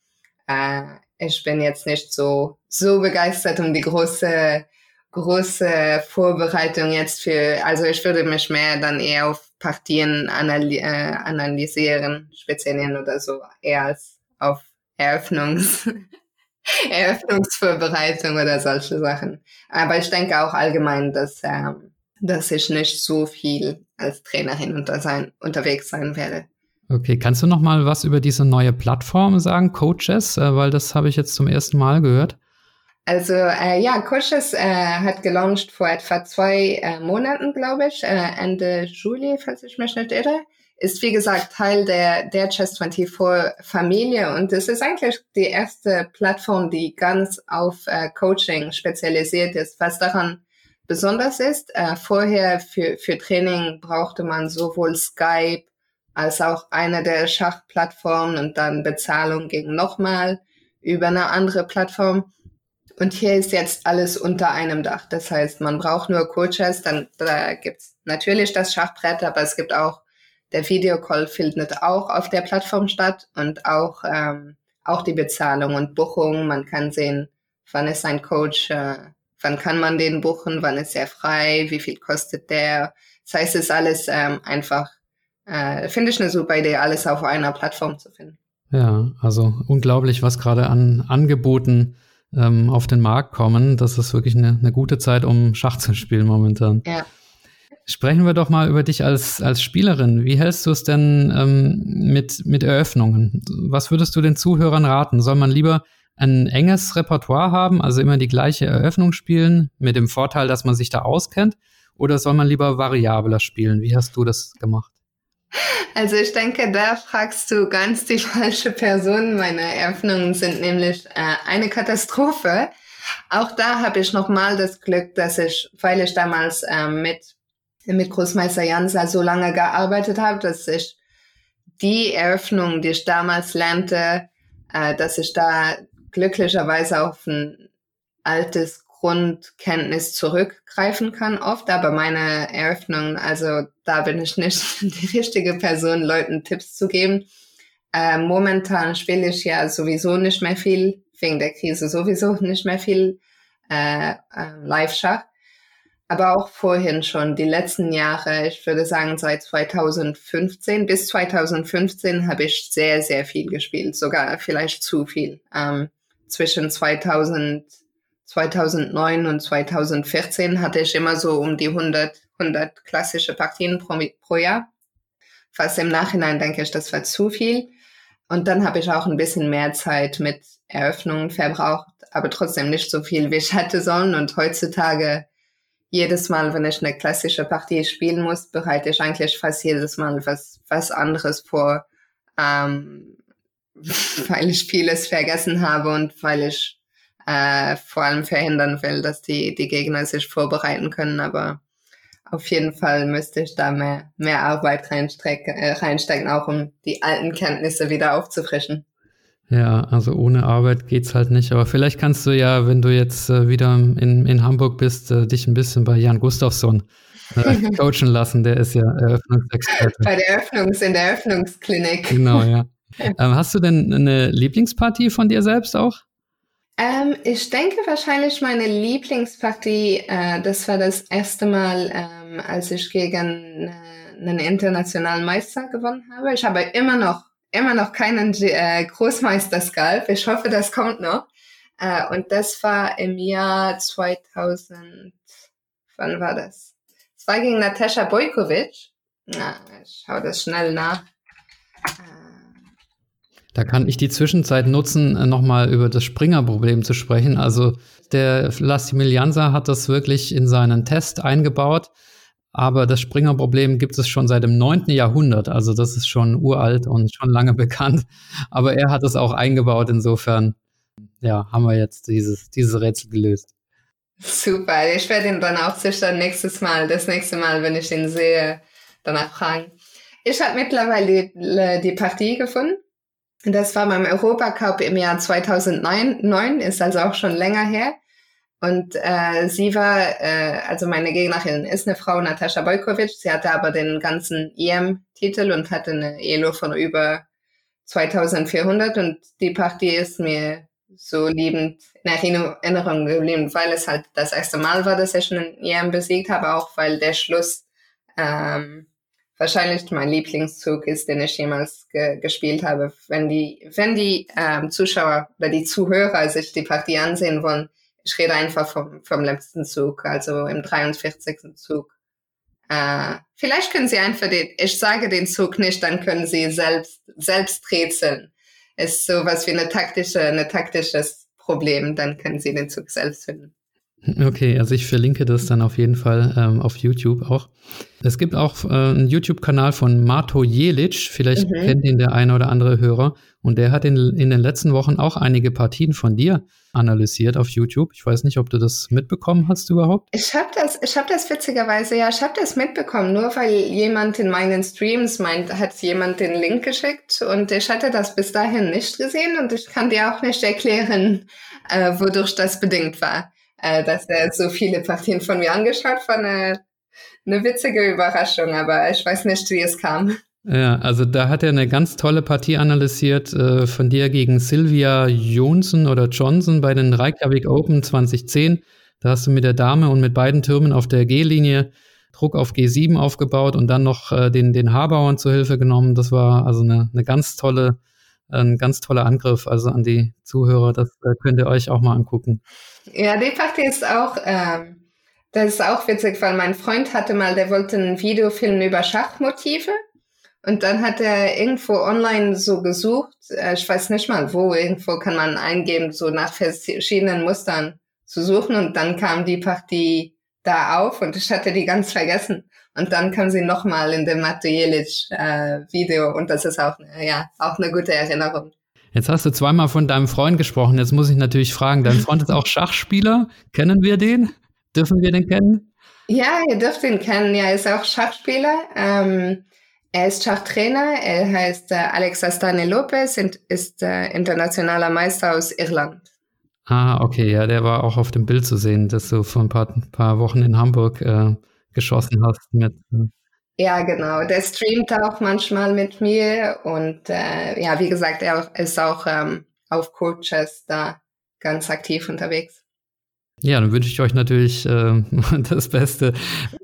[SPEAKER 1] Äh, ich bin jetzt nicht so, so begeistert um die große, große Vorbereitung jetzt für, also ich würde mich mehr dann eher auf Partien analy äh, analysieren, spezialisieren oder so, eher als auf Eröffnungs Eröffnungsvorbereitung oder solche Sachen. Aber ich denke auch allgemein, dass ähm, dass ich nicht so viel als Trainerin unter sein, unterwegs sein werde.
[SPEAKER 2] Okay, kannst du noch mal was über diese neue Plattform sagen, Coaches, äh, weil das habe ich jetzt zum ersten Mal gehört.
[SPEAKER 1] Also äh, ja, Coaches äh, hat gelauncht vor etwa zwei äh, Monaten, glaube ich, äh, Ende Juli, falls ich mich nicht irre. Ist wie gesagt Teil der der Chess24 Familie und es ist eigentlich die erste Plattform, die ganz auf äh, Coaching spezialisiert ist, was daran besonders ist. Äh, vorher für, für Training brauchte man sowohl Skype als auch eine der Schachplattformen und dann Bezahlung ging nochmal über eine andere Plattform. Und hier ist jetzt alles unter einem Dach. Das heißt, man braucht nur Coaches, dann da gibt's natürlich das Schachbrett, aber es gibt auch, der Videocall findet auch auf der Plattform statt und auch, ähm, auch die Bezahlung und Buchung. Man kann sehen, wann ist ein Coach äh, wann kann man den buchen, wann ist er frei, wie viel kostet der. Das heißt, es ist alles ähm, einfach, äh, finde ich eine super Idee, alles auf einer Plattform zu finden.
[SPEAKER 2] Ja, also unglaublich, was gerade an Angeboten ähm, auf den Markt kommen. Das ist wirklich eine, eine gute Zeit, um Schach zu spielen momentan.
[SPEAKER 1] Ja.
[SPEAKER 2] Sprechen wir doch mal über dich als, als Spielerin. Wie hältst du es denn ähm, mit, mit Eröffnungen? Was würdest du den Zuhörern raten? Soll man lieber ein enges Repertoire haben, also immer die gleiche Eröffnung spielen, mit dem Vorteil, dass man sich da auskennt? Oder soll man lieber variabler spielen? Wie hast du das gemacht?
[SPEAKER 1] Also ich denke, da fragst du ganz die falsche Person. Meine Eröffnungen sind nämlich äh, eine Katastrophe. Auch da habe ich nochmal das Glück, dass ich, weil ich damals äh, mit, mit Großmeister Jansa so lange gearbeitet habe, dass ich die Eröffnung, die ich damals lernte, äh, dass ich da glücklicherweise auf ein altes Grundkenntnis zurückgreifen kann oft, aber meine Eröffnungen, also da bin ich nicht die richtige Person, Leuten Tipps zu geben. Äh, momentan spiele ich ja sowieso nicht mehr viel, wegen der Krise sowieso nicht mehr viel äh, äh, Live-Schach. Aber auch vorhin schon, die letzten Jahre, ich würde sagen seit 2015 bis 2015 habe ich sehr, sehr viel gespielt, sogar vielleicht zu viel. Ähm, zwischen 2000 2009 und 2014 hatte ich immer so um die 100, 100 klassische Partien pro, pro Jahr. Fast im Nachhinein denke ich, das war zu viel. Und dann habe ich auch ein bisschen mehr Zeit mit Eröffnungen verbraucht, aber trotzdem nicht so viel, wie ich hätte sollen. Und heutzutage, jedes Mal, wenn ich eine klassische Partie spielen muss, bereite ich eigentlich fast jedes Mal was, was anderes vor, ähm, weil ich vieles vergessen habe und weil ich äh, vor allem verhindern will, dass die, die Gegner sich vorbereiten können. Aber auf jeden Fall müsste ich da mehr, mehr Arbeit reinstecken, äh, reinstecken, auch um die alten Kenntnisse wieder aufzufrischen.
[SPEAKER 2] Ja, also ohne Arbeit geht's halt nicht. Aber vielleicht kannst du ja, wenn du jetzt äh, wieder in, in Hamburg bist, äh, dich ein bisschen bei Jan Gustafsson äh, coachen lassen. Der ist ja Eröffnungsexperte.
[SPEAKER 1] Bei der Eröffnungs-, in der Eröffnungsklinik.
[SPEAKER 2] Genau, ja. Ähm, hast du denn eine Lieblingspartie von dir selbst auch?
[SPEAKER 1] Ähm, ich denke wahrscheinlich meine Lieblingspartie, äh, das war das erste Mal, ähm, als ich gegen äh, einen internationalen Meister gewonnen habe. Ich habe immer noch, immer noch keinen äh, Großmeisterskalp. Ich hoffe, das kommt noch. Äh, und das war im Jahr 2000, wann war das? Es war gegen Natascha Bojkovic. Ich schaue das schnell nach. Äh,
[SPEAKER 2] da kann ich die Zwischenzeit nutzen, äh, nochmal über das Springer-Problem zu sprechen. Also der Lassimilianza hat das wirklich in seinen Test eingebaut. Aber das Springer-Problem gibt es schon seit dem 9. Jahrhundert. Also das ist schon uralt und schon lange bekannt. Aber er hat es auch eingebaut. Insofern, ja, haben wir jetzt dieses, dieses Rätsel gelöst.
[SPEAKER 1] Super. Ich werde ihn dann auch sicher nächstes Mal, das nächste Mal, wenn ich ihn sehe, danach fragen. Ich habe mittlerweile die, die Partie gefunden. Das war beim Europacup im Jahr 2009, ist also auch schon länger her. Und äh, sie war, äh, also meine Gegnerin ist eine Frau, Natascha Bojkovic. Sie hatte aber den ganzen EM-Titel und hatte eine Elo von über 2400. Und die Partie ist mir so liebend in Erinnerung geblieben, weil es halt das erste Mal war, dass ich einen EM besiegt habe, auch weil der Schluss ähm, wahrscheinlich mein Lieblingszug ist, den ich jemals ge gespielt habe. Wenn die, wenn die ähm, Zuschauer oder die Zuhörer sich die Partie ansehen wollen, ich rede einfach vom, vom letzten Zug, also im 43. Zug. Äh, vielleicht können Sie einfach den, ich sage den Zug nicht, dann können Sie selbst, selbst rätseln. Ist sowas wie eine taktische, eine taktisches Problem, dann können Sie den Zug selbst finden.
[SPEAKER 2] Okay, also ich verlinke das dann auf jeden Fall ähm, auf YouTube auch. Es gibt auch äh, einen YouTube-Kanal von Mato Jelic, vielleicht mhm. kennt ihn der eine oder andere Hörer. Und der hat in, in den letzten Wochen auch einige Partien von dir analysiert auf YouTube. Ich weiß nicht, ob du das mitbekommen hast überhaupt.
[SPEAKER 1] Ich habe das, ich habe das witzigerweise, ja, ich habe das mitbekommen, nur weil jemand in meinen Streams meint, hat jemand den Link geschickt und ich hatte das bis dahin nicht gesehen und ich kann dir auch nicht erklären, äh, wodurch das bedingt war äh, dass er so viele Partien von mir angeschaut war eine, eine witzige Überraschung, aber ich weiß nicht, wie es kam.
[SPEAKER 2] Ja, also da hat er eine ganz tolle Partie analysiert äh, von dir gegen Sylvia Johnson oder Johnson bei den Reykjavik Open 2010. Da hast du mit der Dame und mit beiden Türmen auf der G-Linie Druck auf G7 aufgebaut und dann noch äh, den, den Haarbauern zur Hilfe genommen. Das war also eine, eine ganz tolle, ein ganz toller Angriff. Also an die Zuhörer, das äh, könnt ihr euch auch mal angucken.
[SPEAKER 1] Ja, die Partie ist auch, ähm, das ist auch witzig, weil mein Freund hatte mal, der wollte einen Videofilm über Schachmotive Und dann hat er irgendwo online so gesucht, äh, ich weiß nicht mal wo, irgendwo kann man eingeben, so nach verschiedenen Mustern zu suchen. Und dann kam die Partie da auf und ich hatte die ganz vergessen. Und dann kam sie nochmal in dem Matto äh, Video und das ist auch, ja, auch eine gute Erinnerung.
[SPEAKER 2] Jetzt hast du zweimal von deinem Freund gesprochen. Jetzt muss ich natürlich fragen, dein Freund ist auch Schachspieler. Kennen wir den? Dürfen wir den kennen?
[SPEAKER 1] Ja, ihr dürft ihn kennen. Ja, er ist auch Schachspieler. Ähm, er ist Schachtrainer. Er heißt äh, Alex Astane Lopez und ist äh, internationaler Meister aus Irland.
[SPEAKER 2] Ah, okay, ja, der war auch auf dem Bild zu sehen, das du vor ein paar, paar Wochen in Hamburg äh, geschossen hast mit. Äh
[SPEAKER 1] ja, genau. Der streamt auch manchmal mit mir und äh, ja, wie gesagt, er ist auch ähm, auf Coaches da ganz aktiv unterwegs.
[SPEAKER 2] Ja, dann wünsche ich euch natürlich äh, das Beste.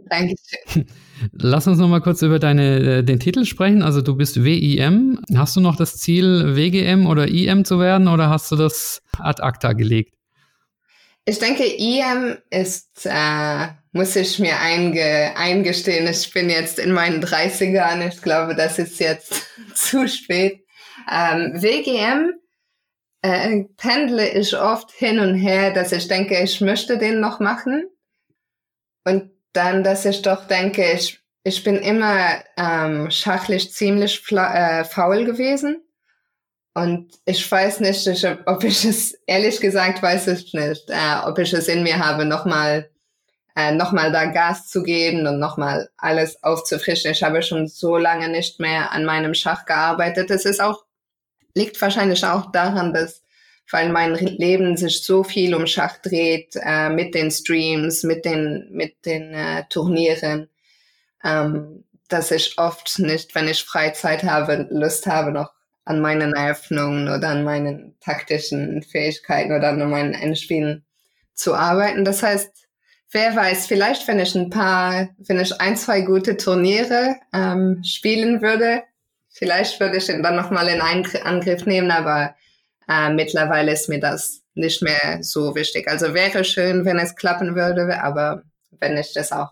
[SPEAKER 1] Dankeschön.
[SPEAKER 2] Lass uns noch mal kurz über deine, äh, den Titel sprechen. Also du bist WIM. Hast du noch das Ziel, WGM oder IM zu werden oder hast du das ad acta gelegt?
[SPEAKER 1] Ich denke, IM ist, äh, muss ich mir einge eingestehen, ich bin jetzt in meinen 30ern. Ich glaube, das ist jetzt zu spät. Ähm, WGM äh, pendle ich oft hin und her, dass ich denke, ich möchte den noch machen. Und dann, dass ich doch denke, ich, ich bin immer ähm, schachlich ziemlich äh, faul gewesen. Und ich weiß nicht, ich, ob ich es, ehrlich gesagt, weiß ich nicht, äh, ob ich es in mir habe, nochmal äh, noch mal da Gas zu geben und nochmal alles aufzufrischen. Ich habe schon so lange nicht mehr an meinem Schach gearbeitet. Es ist auch, liegt wahrscheinlich auch daran, dass weil mein Leben sich so viel um Schach dreht, äh, mit den Streams, mit den, mit den äh, Turnieren, ähm, dass ich oft nicht, wenn ich Freizeit habe, Lust habe, noch an meinen Eröffnungen oder an meinen taktischen Fähigkeiten oder an meinen Endspielen zu arbeiten. Das heißt, wer weiß, vielleicht wenn ich ein paar, wenn ich ein, zwei gute Turniere ähm, spielen würde, vielleicht würde ich ihn dann nochmal in Angriff nehmen, aber äh, mittlerweile ist mir das nicht mehr so wichtig. Also wäre schön, wenn es klappen würde, aber wenn nicht, ist auch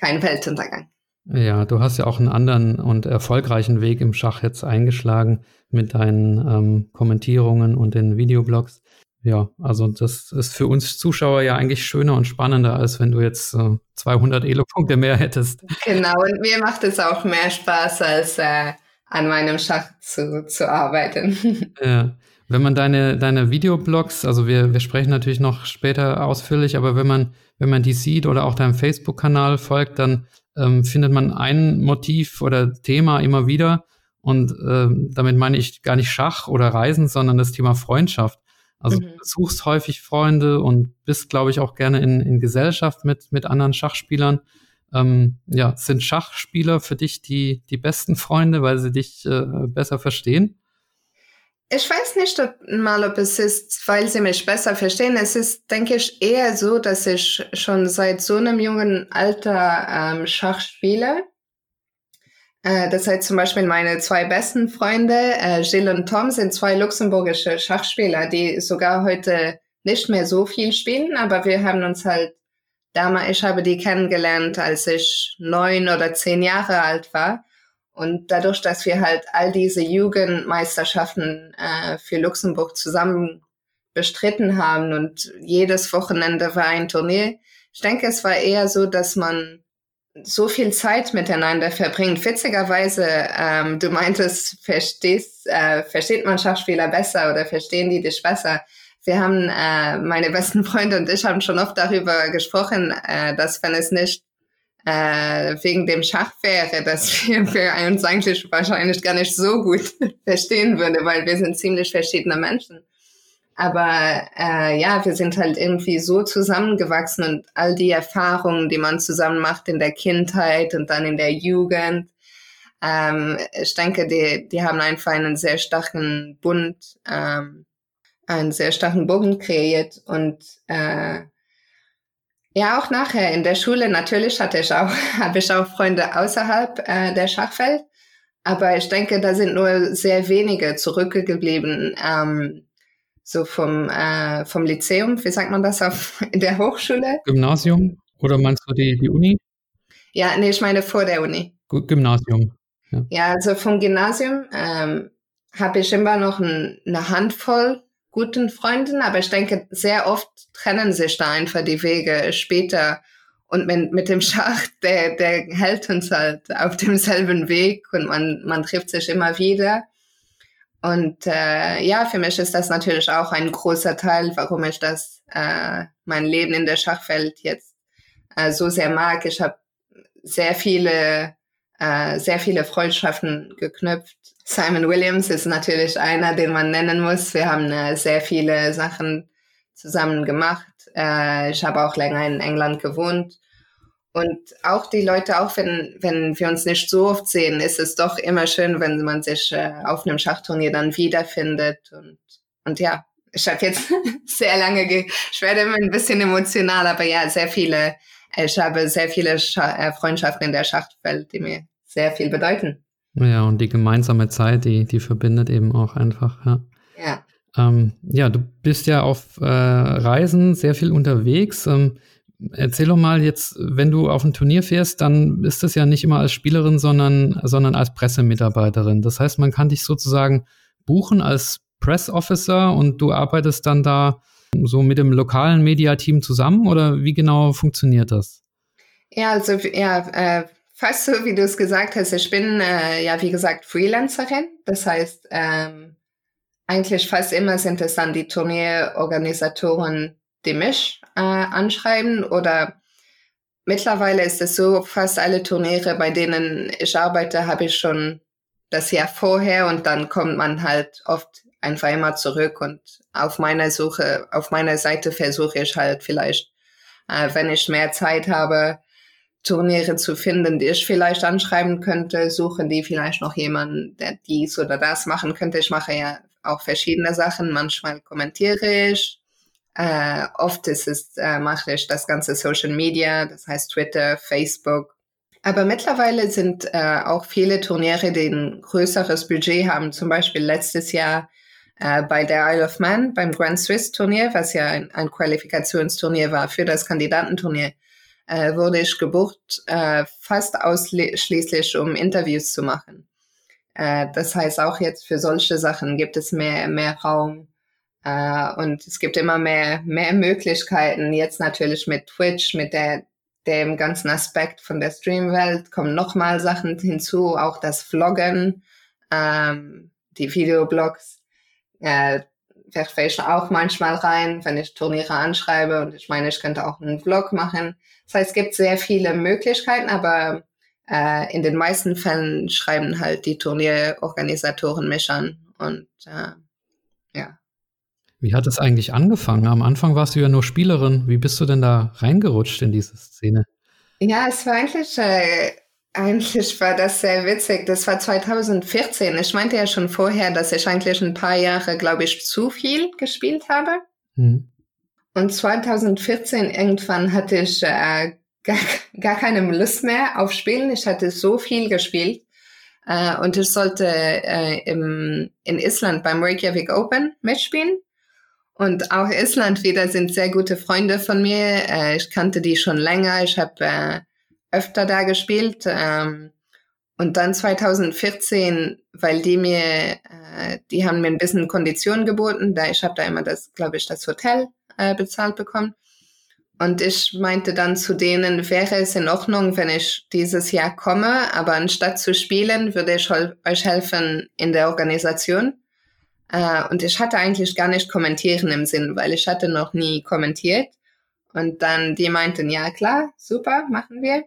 [SPEAKER 1] kein Weltuntergang.
[SPEAKER 2] Ja, du hast ja auch einen anderen und erfolgreichen Weg im Schach jetzt eingeschlagen mit deinen ähm, Kommentierungen und den Videoblogs. Ja, also das ist für uns Zuschauer ja eigentlich schöner und spannender, als wenn du jetzt äh, 200 Elo-Punkte mehr hättest.
[SPEAKER 1] Genau, und mir macht es auch mehr Spaß, als äh, an meinem Schach zu, zu arbeiten.
[SPEAKER 2] Ja. Wenn man deine, deine Videoblogs, also wir, wir sprechen natürlich noch später ausführlich, aber wenn man, wenn man die sieht oder auch deinem Facebook-Kanal folgt, dann ähm, findet man ein Motiv oder Thema immer wieder. Und ähm, damit meine ich gar nicht Schach oder Reisen, sondern das Thema Freundschaft. Also mhm. du suchst häufig Freunde und bist, glaube ich, auch gerne in, in Gesellschaft mit, mit anderen Schachspielern. Ähm, ja, sind Schachspieler für dich die, die besten Freunde, weil sie dich äh, besser verstehen?
[SPEAKER 1] Ich weiß nicht ob, mal, ob es ist, weil sie mich besser verstehen. Es ist, denke ich, eher so, dass ich schon seit so einem jungen Alter ähm, Schach spiele. Äh, das heißt zum Beispiel meine zwei besten Freunde, äh, Gilles und Tom, sind zwei luxemburgische Schachspieler, die sogar heute nicht mehr so viel spielen, aber wir haben uns halt damals, ich habe die kennengelernt, als ich neun oder zehn Jahre alt war. Und dadurch, dass wir halt all diese Jugendmeisterschaften äh, für Luxemburg zusammen bestritten haben und jedes Wochenende war ein Turnier, ich denke, es war eher so, dass man so viel Zeit miteinander verbringt. Witzigerweise, ähm, du meintest, verstehst, äh, versteht man Schachspieler besser oder verstehen die dich besser? Wir haben, äh, meine besten Freunde und ich haben schon oft darüber gesprochen, äh, dass wenn es nicht äh, wegen dem Schach wäre, dass wir, wir uns eigentlich wahrscheinlich gar nicht so gut verstehen würden, weil wir sind ziemlich verschiedene Menschen. Aber äh, ja, wir sind halt irgendwie so zusammengewachsen und all die Erfahrungen, die man zusammen macht in der Kindheit und dann in der Jugend, ähm, ich denke, die, die haben einfach einen sehr starken Bund, ähm, einen sehr starken Bogen kreiert und äh, ja, auch nachher in der Schule natürlich hatte ich auch, habe ich auch Freunde außerhalb äh, der Schachwelt. Aber ich denke, da sind nur sehr wenige zurückgeblieben, ähm, so vom, äh, vom Lyzeum, wie sagt man das auf in der Hochschule?
[SPEAKER 2] Gymnasium? Oder meinst du die, die Uni?
[SPEAKER 1] Ja, nee, ich meine vor der Uni.
[SPEAKER 2] Gymnasium.
[SPEAKER 1] Ja, ja also vom Gymnasium ähm, habe ich immer noch ein, eine Handvoll guten Freunden, aber ich denke, sehr oft trennen sich da einfach die Wege später. Und mit, mit dem Schach, der, der hält uns halt auf demselben Weg und man, man trifft sich immer wieder. Und äh, ja, für mich ist das natürlich auch ein großer Teil, warum ich das äh, mein Leben in der Schachwelt jetzt äh, so sehr mag. Ich habe sehr viele äh, sehr viele Freundschaften geknüpft. Simon Williams ist natürlich einer, den man nennen muss. Wir haben äh, sehr viele Sachen zusammen gemacht. Äh, ich habe auch länger in England gewohnt. Und auch die Leute, auch wenn, wenn wir uns nicht so oft sehen, ist es doch immer schön, wenn man sich äh, auf einem Schachturnier dann wiederfindet. Und, und ja, ich habe jetzt sehr lange, ge ich werde immer ein bisschen emotional, aber ja, sehr viele, ich habe sehr viele Scha äh, Freundschaften in der Schachwelt, die mir sehr viel bedeuten.
[SPEAKER 2] Ja, und die gemeinsame Zeit, die, die verbindet eben auch einfach, ja.
[SPEAKER 1] Ja.
[SPEAKER 2] Ähm, ja, du bist ja auf äh, Reisen sehr viel unterwegs. Ähm, erzähl doch mal jetzt, wenn du auf ein Turnier fährst, dann ist das ja nicht immer als Spielerin, sondern, sondern als Pressemitarbeiterin. Das heißt, man kann dich sozusagen buchen als Press Officer und du arbeitest dann da so mit dem lokalen Mediateam zusammen oder wie genau funktioniert das?
[SPEAKER 1] Ja, also ja, äh, fast so wie du es gesagt hast. Ich bin äh, ja wie gesagt Freelancerin. Das heißt, ähm, eigentlich fast immer sind es dann die Turnierorganisatoren, die mich äh, anschreiben oder mittlerweile ist es so, fast alle Turniere, bei denen ich arbeite, habe ich schon das Jahr vorher und dann kommt man halt oft einfach immer zurück und auf meiner Suche, auf meiner Seite versuche ich halt vielleicht, äh, wenn ich mehr Zeit habe, Turniere zu finden, die ich vielleicht anschreiben könnte, suchen die vielleicht noch jemanden, der dies oder das machen könnte. Ich mache ja auch verschiedene Sachen. Manchmal kommentiere ich, äh, oft ist es, äh, mache ich das ganze Social Media, das heißt Twitter, Facebook. Aber mittlerweile sind äh, auch viele Turniere, die ein größeres Budget haben. Zum Beispiel letztes Jahr äh, bei der Isle of Man beim Grand Swiss Turnier, was ja ein, ein Qualifikationsturnier war für das Kandidatenturnier, äh, wurde ich gebucht, äh, fast ausschließlich um Interviews zu machen. Äh, das heißt, auch jetzt für solche Sachen gibt es mehr, mehr Raum äh, und es gibt immer mehr, mehr Möglichkeiten. Jetzt natürlich mit Twitch, mit der, dem ganzen Aspekt von der Streamwelt kommen nochmal Sachen hinzu, auch das Vloggen, ähm, die Videoblogs. Äh, werfe ich auch manchmal rein, wenn ich Turniere anschreibe und ich meine, ich könnte auch einen Vlog machen. Das heißt, es gibt sehr viele Möglichkeiten, aber äh, in den meisten Fällen schreiben halt die Turnierorganisatoren mich an und äh.
[SPEAKER 2] Wie hat es eigentlich angefangen? Am Anfang warst du ja nur Spielerin. Wie bist du denn da reingerutscht in diese Szene?
[SPEAKER 1] Ja, es war eigentlich, äh, eigentlich war das sehr witzig. Das war 2014. Ich meinte ja schon vorher, dass ich eigentlich ein paar Jahre, glaube ich, zu viel gespielt habe. Hm. Und 2014 irgendwann hatte ich äh, gar, gar keine Lust mehr auf Spielen. Ich hatte so viel gespielt. Äh, und ich sollte äh, im, in Island beim Reykjavik Open mitspielen. Und auch Island wieder sind sehr gute Freunde von mir. Äh, ich kannte die schon länger. Ich habe äh, öfter da gespielt. Ähm, und dann 2014, weil die mir, äh, die haben mir ein bisschen Konditionen geboten, da ich habe da immer das, glaube ich, das Hotel äh, bezahlt bekommen. Und ich meinte dann zu denen, wäre es in Ordnung, wenn ich dieses Jahr komme, aber anstatt zu spielen, würde ich euch helfen in der Organisation. Äh, und ich hatte eigentlich gar nicht kommentieren im Sinn, weil ich hatte noch nie kommentiert. Und dann die meinten, ja klar, super, machen wir.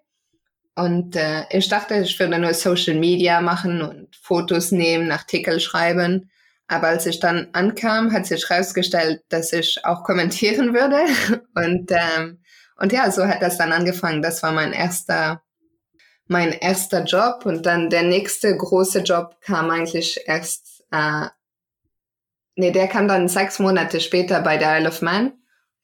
[SPEAKER 1] Und äh, ich dachte, ich würde nur Social Media machen und Fotos nehmen, Artikel schreiben. Aber als ich dann ankam, hat sich herausgestellt, dass ich auch kommentieren würde. Und, ähm, und ja, so hat das dann angefangen. Das war mein erster, mein erster Job. Und dann der nächste große Job kam eigentlich erst äh, Nee, der kam dann sechs Monate später bei der Isle of Man.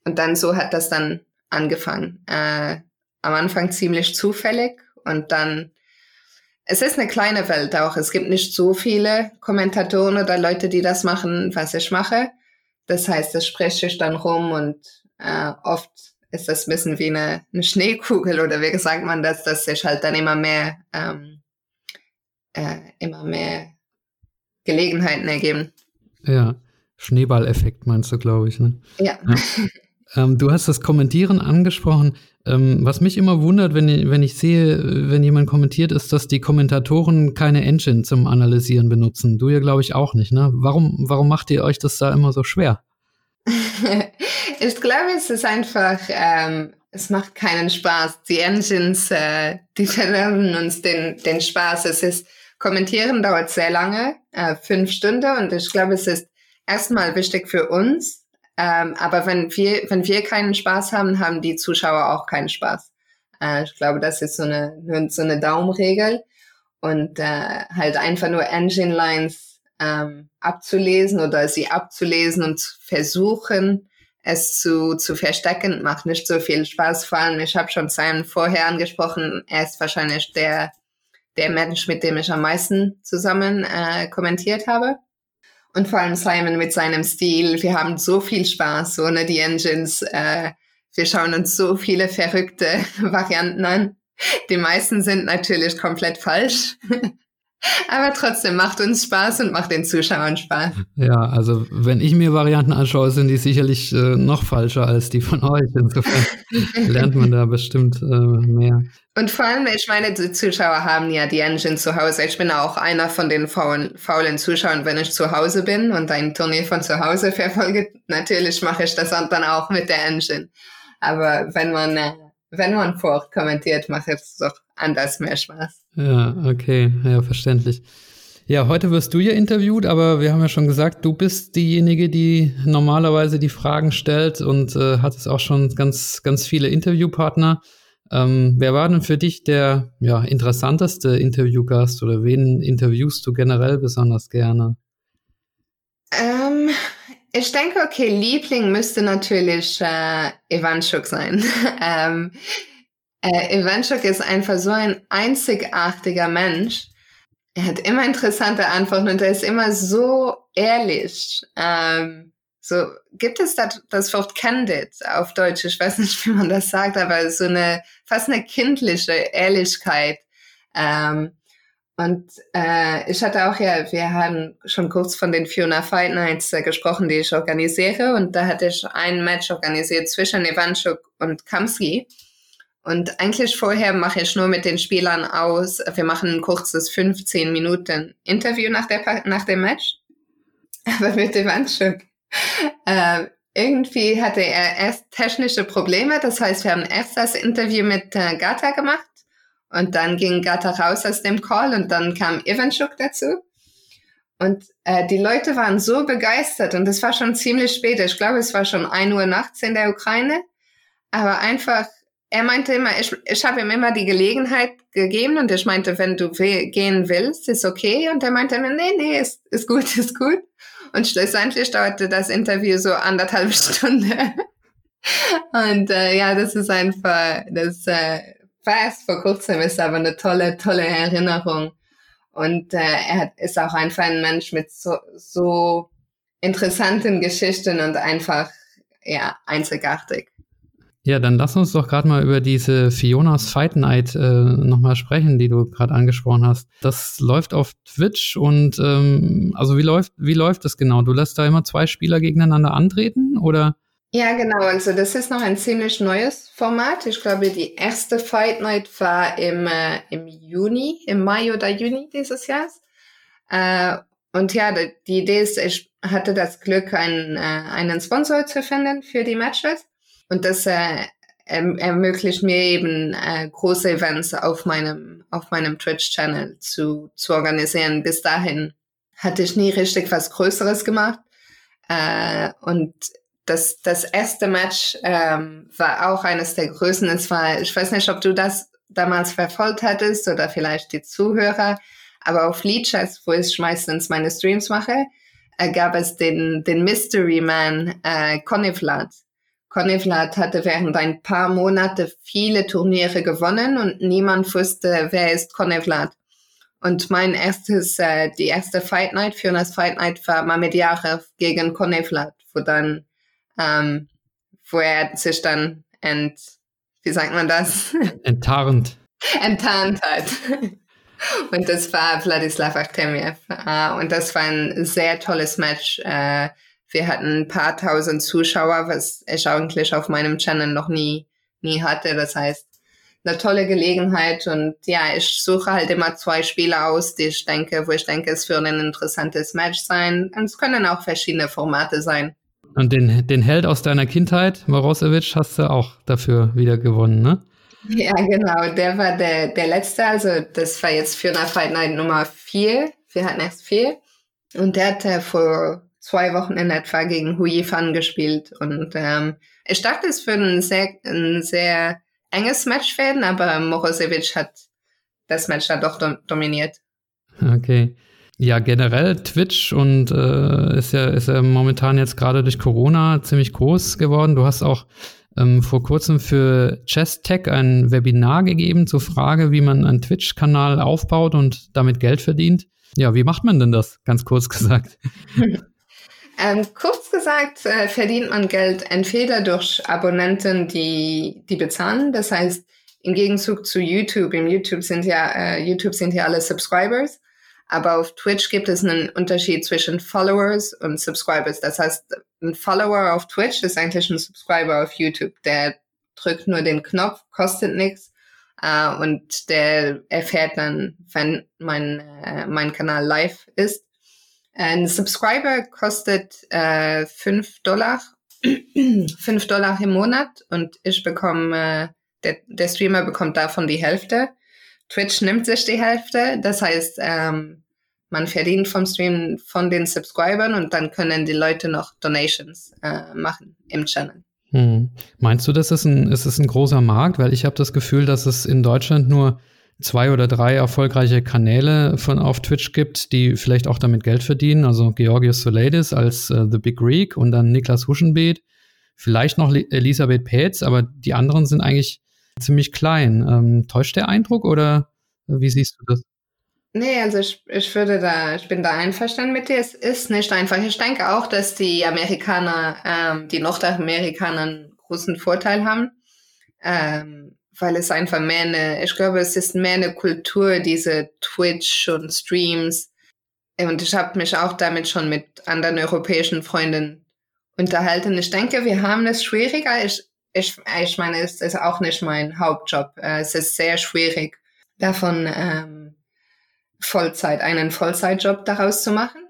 [SPEAKER 1] Und dann so hat das dann angefangen. Äh, am Anfang ziemlich zufällig und dann, es ist eine kleine Welt auch. Es gibt nicht so viele Kommentatoren oder Leute, die das machen, was ich mache. Das heißt, das spreche ich dann rum und äh, oft ist das ein bisschen wie eine, eine Schneekugel oder wie sagt man das, dass sich halt dann immer mehr ähm, äh, immer mehr Gelegenheiten ergeben.
[SPEAKER 2] Ja, Schneeballeffekt meinst du, glaube ich. Ne?
[SPEAKER 1] Ja.
[SPEAKER 2] ja. Ähm, du hast das Kommentieren angesprochen. Ähm, was mich immer wundert, wenn, wenn ich sehe, wenn jemand kommentiert, ist, dass die Kommentatoren keine Engine zum Analysieren benutzen. Du ja, glaube ich, auch nicht. Ne? Warum, warum macht ihr euch das da immer so schwer?
[SPEAKER 1] ich glaube, es ist einfach, ähm, es macht keinen Spaß. Die Engines, äh, die verderben uns den, den Spaß. Es ist, kommentieren dauert sehr lange, äh, fünf Stunden, und ich glaube, es ist erstmal wichtig für uns, ähm, aber wenn wir, wenn wir keinen Spaß haben, haben die Zuschauer auch keinen Spaß. Äh, ich glaube, das ist so eine, so eine Daumenregel. Und äh, halt einfach nur Engine Lines ähm, abzulesen oder sie abzulesen und versuchen, es zu, zu verstecken, macht nicht so viel Spaß. Vor allem, ich habe schon Simon vorher angesprochen, er ist wahrscheinlich der, der Mensch, mit dem ich am meisten zusammen äh, kommentiert habe. Und vor allem Simon mit seinem Stil. Wir haben so viel Spaß ohne die Engines. Äh, wir schauen uns so viele verrückte Varianten an. Die meisten sind natürlich komplett falsch. Aber trotzdem macht uns Spaß und macht den Zuschauern Spaß.
[SPEAKER 2] Ja, also wenn ich mir Varianten anschaue, sind die sicherlich äh, noch falscher als die von euch. Insofern lernt man da bestimmt äh, mehr.
[SPEAKER 1] Und vor allem, ich meine, die Zuschauer haben ja die Engine zu Hause. Ich bin auch einer von den faulen, faulen Zuschauern, wenn ich zu Hause bin und ein Turnier von zu Hause verfolge. Natürlich mache ich das dann auch mit der Engine. Aber wenn man, äh, wenn man vorkommentiert, macht es doch anders mehr Spaß.
[SPEAKER 2] Ja, okay, ja, verständlich. Ja, heute wirst du ja interviewt, aber wir haben ja schon gesagt, du bist diejenige, die normalerweise die Fragen stellt und äh, hattest auch schon ganz, ganz viele Interviewpartner. Ähm, wer war denn für dich der ja, interessanteste Interviewgast oder wen interviewst du generell besonders gerne?
[SPEAKER 1] Ähm, ich denke, okay, Liebling müsste natürlich äh, Ivanchuk sein. ähm, äh, Ivanchuk ist einfach so ein einzigartiger Mensch. Er hat immer interessante Antworten und er ist immer so ehrlich. Ähm, so gibt es das, das Wort candid auf Deutsch. Ich weiß nicht, wie man das sagt, aber so eine fast eine kindliche Ehrlichkeit. Ähm, und äh, ich hatte auch ja, wir haben schon kurz von den Fiona Fight Nights äh, gesprochen, die ich organisiere. Und da hatte ich ein Match organisiert zwischen Ivanchuk und Kamski. Und eigentlich vorher mache ich nur mit den Spielern aus. Wir machen ein kurzes 15 Minuten Interview nach, der, nach dem Match. Aber mit Ivanchuk. Äh, irgendwie hatte er erst technische Probleme. Das heißt, wir haben erst das Interview mit äh, Gata gemacht. Und dann ging Gata raus aus dem Call und dann kam Ivanchuk dazu. Und äh, die Leute waren so begeistert und es war schon ziemlich spät. Ich glaube, es war schon ein Uhr nachts in der Ukraine. Aber einfach er meinte immer, ich, ich habe ihm immer die Gelegenheit gegeben und ich meinte, wenn du gehen willst, ist okay. Und er meinte immer, nee, nee, ist, ist gut, ist gut. Und schlussendlich dauerte das Interview so anderthalb Stunden. und äh, ja, das ist einfach, das äh, erst vor kurzem, ist aber eine tolle, tolle Erinnerung. Und äh, er ist auch einfach ein Mensch mit so, so interessanten Geschichten und einfach, ja, einzigartig.
[SPEAKER 2] Ja, dann lass uns doch gerade mal über diese Fionas Fight Night äh, nochmal sprechen, die du gerade angesprochen hast. Das läuft auf Twitch und ähm, also wie läuft, wie läuft das genau? Du lässt da immer zwei Spieler gegeneinander antreten oder?
[SPEAKER 1] Ja, genau. Also das ist noch ein ziemlich neues Format. Ich glaube, die erste Fight Night war im, äh, im Juni, im Mai oder Juni dieses Jahres. Äh, und ja, die, Idee ist, ich hatte das Glück, einen, äh, einen Sponsor zu finden für die Matches. Und das äh, erm-, ermöglicht mir eben äh, große Events auf meinem, auf meinem Twitch-Channel zu, zu organisieren. Bis dahin hatte ich nie richtig was Größeres gemacht. Äh, und das, das erste Match ähm, war auch eines der größten. Es war, ich weiß nicht, ob du das damals verfolgt hattest oder vielleicht die Zuhörer, aber auf Leadchess, wo ich meistens meine Streams mache, äh, gab es den, den Mystery Man äh, Conny Conny-Vlad hatte während ein paar Monate viele Turniere gewonnen und niemand wusste, wer ist Conny-Vlad. Und mein erstes, äh, die erste Fight Night, Fionas Fight Night war Mamedjarev gegen Conny-Vlad, wo dann, ähm, wo er sich dann ent, wie sagt man das?
[SPEAKER 2] Enttarnt.
[SPEAKER 1] Enttarnt hat. und das war Vladislav Artemiev. Äh, und das war ein sehr tolles Match. Äh, wir hatten ein paar tausend Zuschauer, was ich eigentlich auf meinem Channel noch nie, nie hatte. Das heißt, eine tolle Gelegenheit und ja, ich suche halt immer zwei Spiele aus, die ich denke, wo ich denke, es würde ein interessantes Match sein. Und es können auch verschiedene Formate sein.
[SPEAKER 2] Und den, den Held aus deiner Kindheit, Morosevic, hast du auch dafür wieder gewonnen, ne?
[SPEAKER 1] Ja, genau. Der war der, der letzte. Also, das war jetzt für eine Fight Night Nummer vier. Wir hatten erst vier. Und der hat vor zwei Wochen in etwa gegen Hui Fan gespielt. Und ähm, ich dachte, es würde ein sehr, ein sehr enges Match werden, aber Morosevic hat das Match dann doch dominiert.
[SPEAKER 2] Okay. Ja, generell Twitch und äh, ist ja ist ja momentan jetzt gerade durch Corona ziemlich groß geworden. Du hast auch ähm, vor kurzem für Chess Tech ein Webinar gegeben zur Frage, wie man einen Twitch-Kanal aufbaut und damit Geld verdient. Ja, wie macht man denn das? Ganz kurz gesagt.
[SPEAKER 1] Ähm, kurz gesagt äh, verdient man Geld entweder durch Abonnenten, die, die bezahlen. Das heißt, im Gegenzug zu YouTube, im YouTube sind ja, äh, YouTube sind ja alle Subscribers. Aber auf Twitch gibt es einen Unterschied zwischen Followers und Subscribers. Das heißt, ein Follower auf Twitch ist eigentlich ein Subscriber auf YouTube. Der drückt nur den Knopf, kostet nichts. Uh, und der erfährt dann, wenn mein, äh, mein Kanal live ist. Ein Subscriber kostet äh, 5 Dollar, 5 Dollar im Monat und ich bekomme, äh, der, der Streamer bekommt davon die Hälfte. Twitch nimmt sich die Hälfte, das heißt, ähm, man verdient vom Stream von den Subscribern und dann können die Leute noch Donations äh, machen im Channel.
[SPEAKER 2] Hm. Meinst du, das ist ein, ist es ein großer Markt? Weil ich habe das Gefühl, dass es in Deutschland nur zwei oder drei erfolgreiche Kanäle von auf Twitch gibt, die vielleicht auch damit Geld verdienen. Also Georgios Soleidis als äh, The Big Greek und dann Niklas Huschenbeet, vielleicht noch Elisabeth Petz, aber die anderen sind eigentlich ziemlich klein. Ähm, täuscht der Eindruck oder wie siehst du das?
[SPEAKER 1] Nee, also ich, ich würde da, ich bin da einverstanden mit dir. Es ist nicht einfach. Ich denke auch, dass die Amerikaner, ähm, die Nordamerikaner einen großen Vorteil haben. Ähm, weil es einfach mehr eine, ich glaube, es ist mehr eine Kultur, diese Twitch und Streams. Und ich habe mich auch damit schon mit anderen europäischen Freunden unterhalten. Ich denke, wir haben es schwieriger. Ich, ich, ich meine, es ist auch nicht mein Hauptjob. Äh, es ist sehr schwierig, davon ähm, Vollzeit, einen Vollzeitjob daraus zu machen.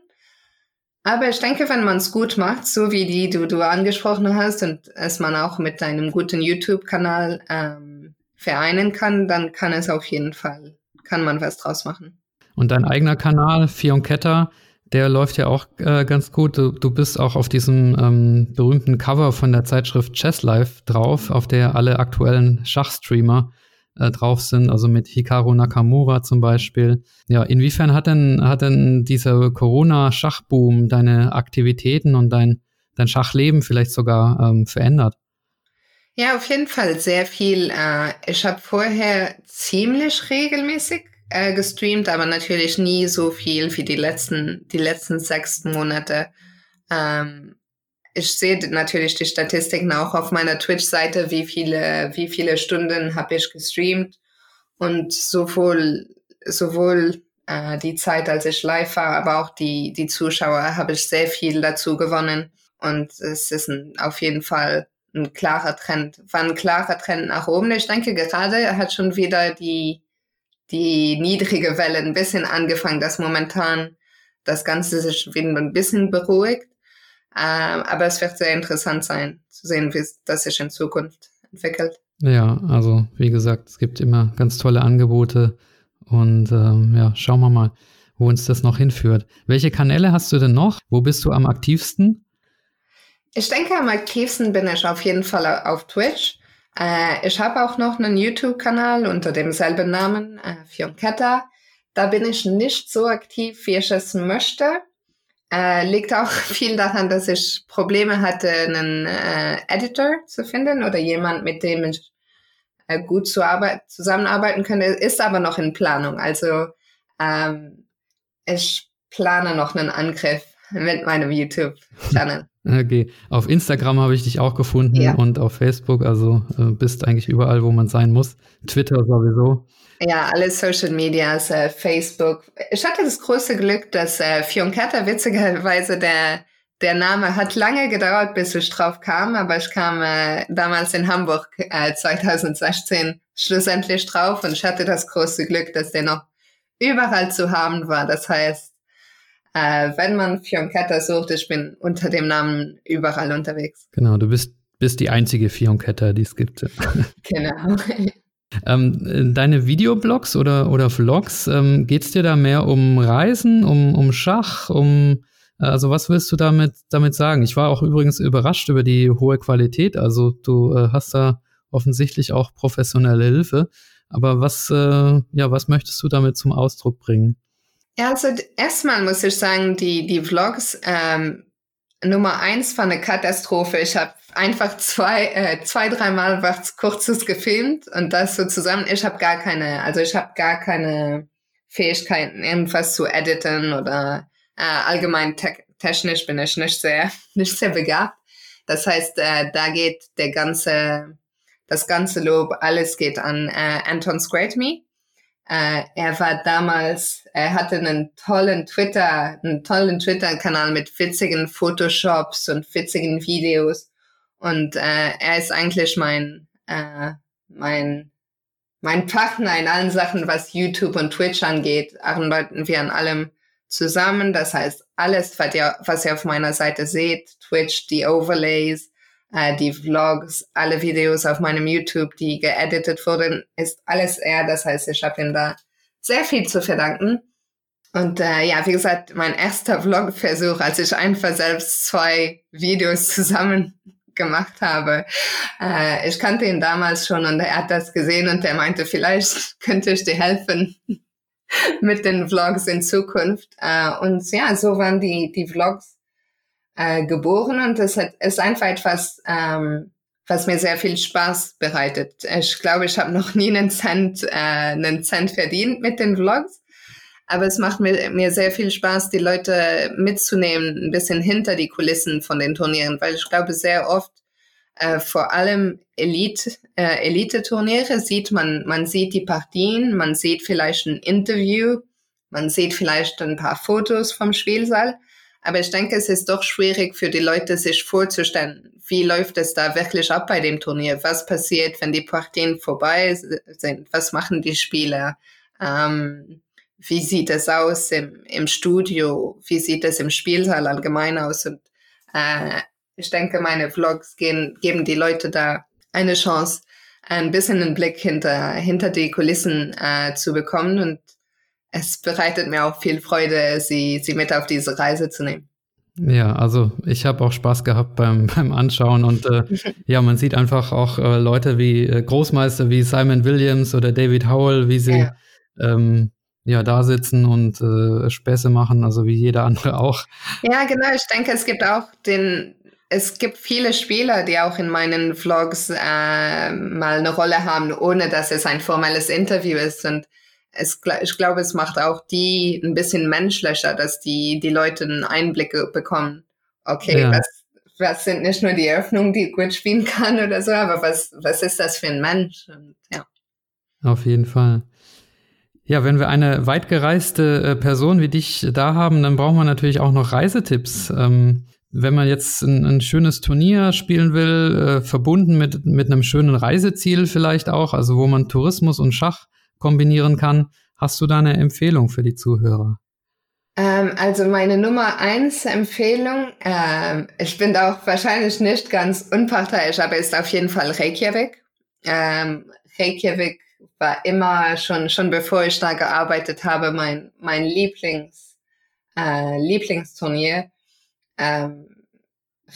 [SPEAKER 1] Aber ich denke, wenn man es gut macht, so wie die du, du angesprochen hast und es man auch mit einem guten YouTube-Kanal ähm, vereinen kann, dann kann es auf jeden Fall, kann man was draus machen.
[SPEAKER 2] Und dein eigener Kanal, Fionketta, der läuft ja auch äh, ganz gut. Du, du, bist auch auf diesem ähm, berühmten Cover von der Zeitschrift Chess Life drauf, auf der alle aktuellen Schachstreamer äh, drauf sind, also mit Hikaru Nakamura zum Beispiel. Ja, inwiefern hat denn, hat denn dieser Corona-Schachboom deine Aktivitäten und dein, dein Schachleben vielleicht sogar ähm, verändert?
[SPEAKER 1] Ja, auf jeden Fall sehr viel. Äh, ich habe vorher ziemlich regelmäßig äh, gestreamt, aber natürlich nie so viel wie die letzten, die letzten sechs Monate. Ähm, ich sehe natürlich die Statistiken auch auf meiner Twitch-Seite, wie viele, wie viele Stunden habe ich gestreamt und sowohl, sowohl äh, die Zeit, als ich live war, aber auch die, die Zuschauer habe ich sehr viel dazu gewonnen und es ist auf jeden Fall ein klarer Trend, war ein klarer Trend nach oben. Ich denke, gerade hat schon wieder die, die niedrige Welle ein bisschen angefangen, dass momentan das Ganze sich wieder ein bisschen beruhigt. Ähm, aber es wird sehr interessant sein, zu sehen, wie das sich in Zukunft entwickelt.
[SPEAKER 2] Ja, also wie gesagt, es gibt immer ganz tolle Angebote und ähm, ja, schauen wir mal, wo uns das noch hinführt. Welche Kanäle hast du denn noch? Wo bist du am aktivsten?
[SPEAKER 1] Ich denke, am aktivsten bin ich auf jeden Fall auf Twitch. Äh, ich habe auch noch einen YouTube-Kanal unter demselben Namen, äh, Fionketta. Da bin ich nicht so aktiv, wie ich es möchte. Äh, liegt auch viel daran, dass ich Probleme hatte, einen äh, Editor zu finden oder jemand, mit dem ich gut zu zusammenarbeiten könnte. Ist aber noch in Planung. Also ähm, ich plane noch einen Angriff mit meinem YouTube-Channel.
[SPEAKER 2] Okay. Auf Instagram habe ich dich auch gefunden ja. und auf Facebook. Also äh, bist eigentlich überall, wo man sein muss. Twitter sowieso.
[SPEAKER 1] Ja, alle Social Medias, äh, Facebook. Ich hatte das große Glück, dass äh, Fioncatta witzigerweise der der Name hat lange gedauert, bis ich drauf kam, aber ich kam äh, damals in Hamburg äh, 2016 schlussendlich drauf und ich hatte das große Glück, dass der noch überall zu haben war. Das heißt, äh, wenn man Fionketta sucht, ich bin unter dem Namen überall unterwegs.
[SPEAKER 2] Genau, du bist, bist die einzige Fionketta, die es gibt.
[SPEAKER 1] genau.
[SPEAKER 2] Ähm, deine Videoblogs oder, oder Vlogs, ähm, geht es dir da mehr um Reisen, um, um Schach, um also was willst du damit, damit sagen? Ich war auch übrigens überrascht über die hohe Qualität. Also du äh, hast da offensichtlich auch professionelle Hilfe. Aber was, äh, ja, was möchtest du damit zum Ausdruck bringen?
[SPEAKER 1] Ja, also erstmal muss ich sagen, die, die Vlogs, ähm, Nummer eins war eine Katastrophe. Ich habe einfach zwei, äh, zwei, dreimal was Kurzes gefilmt und das so zusammen. Ich habe gar keine, also ich habe gar keine Fähigkeiten, irgendwas zu editen oder äh, allgemein te technisch bin ich nicht sehr, nicht sehr begabt. Das heißt, äh, da geht der ganze, das ganze Lob, alles geht an äh, Anton Scratme. Äh, er war damals, er hatte einen tollen Twitter, einen tollen Twitter-Kanal mit witzigen Photoshops und witzigen Videos. Und äh, er ist eigentlich mein, äh, mein, mein Partner in allen Sachen, was YouTube und Twitch angeht. Arbeiten wir an allem zusammen. Das heißt, alles, was ihr, was ihr auf meiner Seite seht, Twitch, die Overlays, äh, die Vlogs, alle Videos auf meinem YouTube, die geeditet wurden, ist alles er. Das heißt, ich habe ihm da sehr viel zu verdanken. Und äh, ja, wie gesagt, mein erster Vlog-Versuch, als ich einfach selbst zwei Videos zusammen gemacht habe. Äh, ich kannte ihn damals schon und er hat das gesehen und er meinte, vielleicht könnte ich dir helfen, mit den Vlogs in Zukunft. Äh, und ja, so waren die, die Vlogs äh, geboren und es ist einfach etwas, ähm, was mir sehr viel Spaß bereitet. Ich glaube, ich habe noch nie einen Cent, äh, einen Cent verdient mit den Vlogs. Aber es macht mir, mir sehr viel Spaß, die Leute mitzunehmen, ein bisschen hinter die Kulissen von den Turnieren, weil ich glaube, sehr oft äh, vor allem Elite, äh, Elite-Turniere sieht man, man sieht die Partien, man sieht vielleicht ein Interview, man sieht vielleicht ein paar Fotos vom Spielsaal. Aber ich denke, es ist doch schwierig für die Leute, sich vorzustellen, wie läuft es da wirklich ab bei dem Turnier? Was passiert, wenn die Partien vorbei sind? Was machen die Spieler? Ähm, wie sieht es aus im, im Studio? Wie sieht es im Spielsaal allgemein aus? Und äh, ich denke, meine Vlogs gehen, geben die Leute da eine Chance, ein bisschen einen Blick hinter, hinter die Kulissen äh, zu bekommen. Und es bereitet mir auch viel Freude, sie, sie mit auf diese Reise zu nehmen.
[SPEAKER 2] Ja, also ich habe auch Spaß gehabt beim, beim Anschauen und äh, ja, man sieht einfach auch äh, Leute wie äh, Großmeister wie Simon Williams oder David Howell, wie sie ja, ähm, ja da sitzen und äh, Späße machen, also wie jeder andere auch.
[SPEAKER 1] Ja, genau. Ich denke, es gibt auch den es gibt viele Spieler, die auch in meinen Vlogs äh, mal eine Rolle haben, ohne dass es ein formelles Interview ist. Und es, ich glaube, es macht auch die ein bisschen menschlicher, dass die, die Leute einen Einblick bekommen. Okay, ja. was, was sind nicht nur die Eröffnungen, die gut spielen kann oder so, aber was, was ist das für ein Mensch? Und, ja.
[SPEAKER 2] Auf jeden Fall. Ja, wenn wir eine weitgereiste äh, Person wie dich da haben, dann brauchen wir natürlich auch noch Reisetipps. Ähm, wenn man jetzt ein, ein schönes Turnier spielen will, äh, verbunden mit, mit einem schönen Reiseziel vielleicht auch, also wo man Tourismus und Schach kombinieren kann, hast du da eine Empfehlung für die Zuhörer?
[SPEAKER 1] Ähm, also meine Nummer eins Empfehlung, ähm, ich bin auch wahrscheinlich nicht ganz unparteiisch, aber ist auf jeden Fall Reykjavik. Ähm, Reykjavik war immer schon, schon bevor ich da gearbeitet habe, mein, mein Lieblings, äh, Lieblingsturnier. Ähm,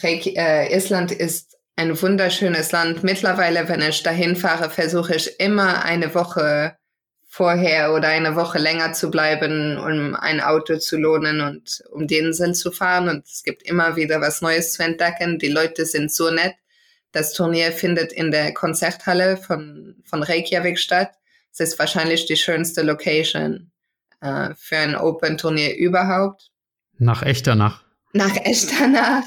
[SPEAKER 1] äh, Island ist ein wunderschönes Land. Mittlerweile, wenn ich dahin fahre, versuche ich immer eine Woche vorher oder eine Woche länger zu bleiben, um ein Auto zu lohnen und um die Insel zu fahren. Und es gibt immer wieder was Neues zu entdecken. Die Leute sind so nett. Das Turnier findet in der Konzerthalle von, von Reykjavik statt. Es ist wahrscheinlich die schönste Location äh, für ein Open-Turnier überhaupt.
[SPEAKER 2] Nach Echternach
[SPEAKER 1] nach Echternach.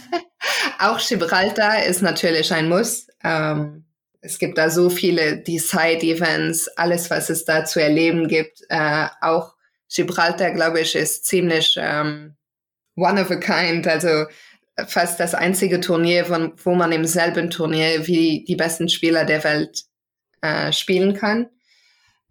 [SPEAKER 1] Auch Gibraltar ist natürlich ein Muss. Ähm, es gibt da so viele die Side-Events, alles, was es da zu erleben gibt. Äh, auch Gibraltar, glaube ich, ist ziemlich ähm, one of a kind. Also fast das einzige Turnier, von, wo man im selben Turnier wie die besten Spieler der Welt äh, spielen kann.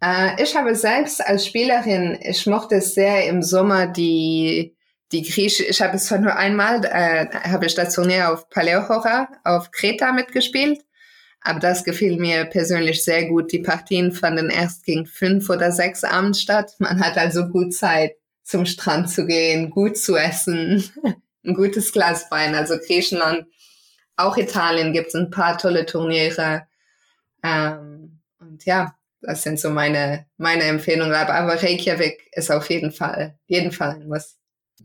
[SPEAKER 1] Äh, ich habe selbst als Spielerin, ich mochte es sehr im Sommer die die Grieche, ich habe es zwar nur einmal, äh, habe ich das Turnier auf Paleohora auf Kreta mitgespielt, aber das gefiel mir persönlich sehr gut. Die Partien fanden erst gegen fünf oder sechs abends statt. Man hat also gut Zeit, zum Strand zu gehen, gut zu essen, ein gutes Glas Wein. Also Griechenland, auch Italien gibt es ein paar tolle Turniere. Ähm, und ja, das sind so meine, meine Empfehlungen. Aber, Reykjavik ist auf jeden Fall, jeden Fall ein Muss.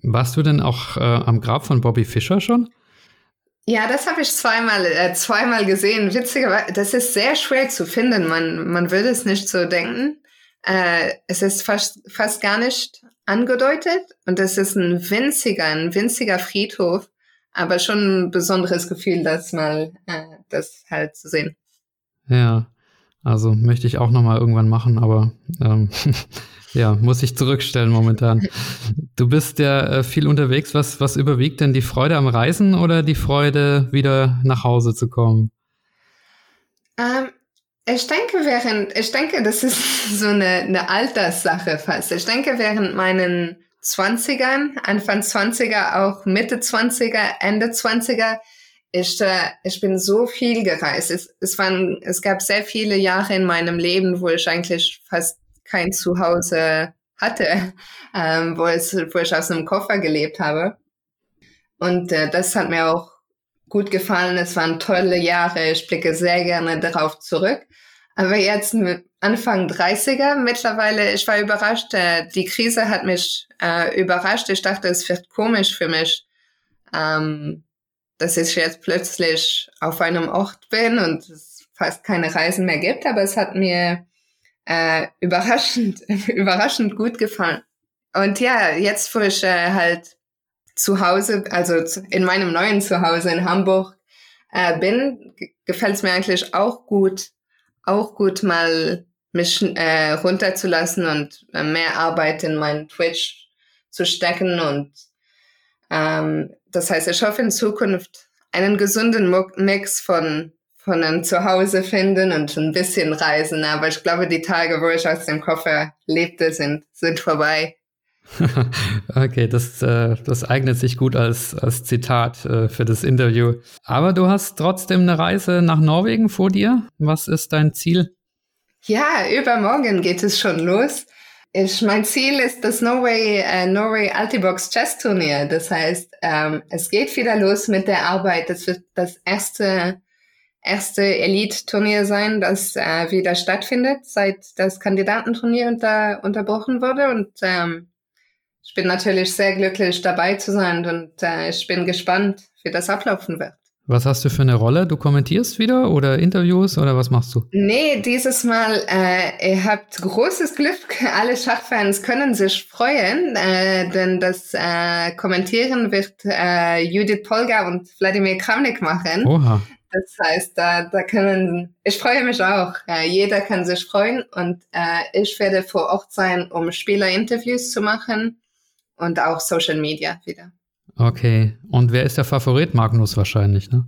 [SPEAKER 2] Warst du denn auch äh, am Grab von Bobby Fischer schon?
[SPEAKER 1] Ja, das habe ich zweimal, äh, zweimal gesehen. Witzigerweise, das ist sehr schwer zu finden. Man, man würde es nicht so denken. Äh, es ist fast, fast gar nicht angedeutet und es ist ein winziger, ein winziger Friedhof, aber schon ein besonderes Gefühl, das mal, äh, das halt zu sehen.
[SPEAKER 2] Ja, also möchte ich auch noch mal irgendwann machen, aber ähm, ja, muss ich zurückstellen momentan. Du bist ja äh, viel unterwegs. Was, was überwiegt denn die Freude am Reisen oder die Freude, wieder nach Hause zu kommen?
[SPEAKER 1] Ähm, ich denke, während, ich denke, das ist so eine, eine Alterssache fast. Ich denke, während meinen 20ern, Anfang 20er, auch Mitte 20er, Ende 20er, ich, äh, ich bin so viel gereist. Es, es, waren, es gab sehr viele Jahre in meinem Leben, wo ich eigentlich fast kein Zuhause hatte, ähm, wo, es, wo ich aus einem Koffer gelebt habe. Und äh, das hat mir auch gut gefallen. Es waren tolle Jahre. Ich blicke sehr gerne darauf zurück. Aber jetzt mit Anfang 30er mittlerweile, ich war überrascht. Äh, die Krise hat mich äh, überrascht. Ich dachte, es wird komisch für mich, ähm, dass ich jetzt plötzlich auf einem Ort bin und es fast keine Reisen mehr gibt. Aber es hat mir äh, überraschend, überraschend gut gefallen. Und ja, jetzt, wo ich äh, halt zu Hause, also in meinem neuen Zuhause in Hamburg äh, bin, gefällt es mir eigentlich auch gut, auch gut mal mich äh, runterzulassen und äh, mehr Arbeit in meinen Twitch zu stecken. Und ähm, das heißt, ich hoffe in Zukunft einen gesunden Mix von von einem Zuhause finden und ein bisschen reisen. Aber ich glaube, die Tage, wo ich aus dem Koffer lebte, sind, sind vorbei.
[SPEAKER 2] okay, das, äh, das eignet sich gut als, als Zitat äh, für das Interview. Aber du hast trotzdem eine Reise nach Norwegen vor dir. Was ist dein Ziel?
[SPEAKER 1] Ja, übermorgen geht es schon los. Ich, mein Ziel ist das Norway, äh, Norway Altibox Chess Turnier. Das heißt, ähm, es geht wieder los mit der Arbeit. Das wird das erste erste Elite-Turnier sein, das äh, wieder stattfindet, seit das Kandidatenturnier unter, unterbrochen wurde. Und ähm, ich bin natürlich sehr glücklich dabei zu sein und äh, ich bin gespannt, wie das ablaufen wird.
[SPEAKER 2] Was hast du für eine Rolle? Du kommentierst wieder oder Interviews oder was machst du?
[SPEAKER 1] Nee, dieses Mal, äh, ihr habt großes Glück. Alle Schachfans können sich freuen, äh, denn das äh, Kommentieren wird äh, Judith Polga und Wladimir Kramnik machen.
[SPEAKER 2] Oha.
[SPEAKER 1] Das heißt, da, da können, ich freue mich auch. Äh, jeder kann sich freuen und äh, ich werde vor Ort sein, um Spielerinterviews zu machen und auch Social Media wieder.
[SPEAKER 2] Okay. Und wer ist der Favorit? Magnus wahrscheinlich, ne?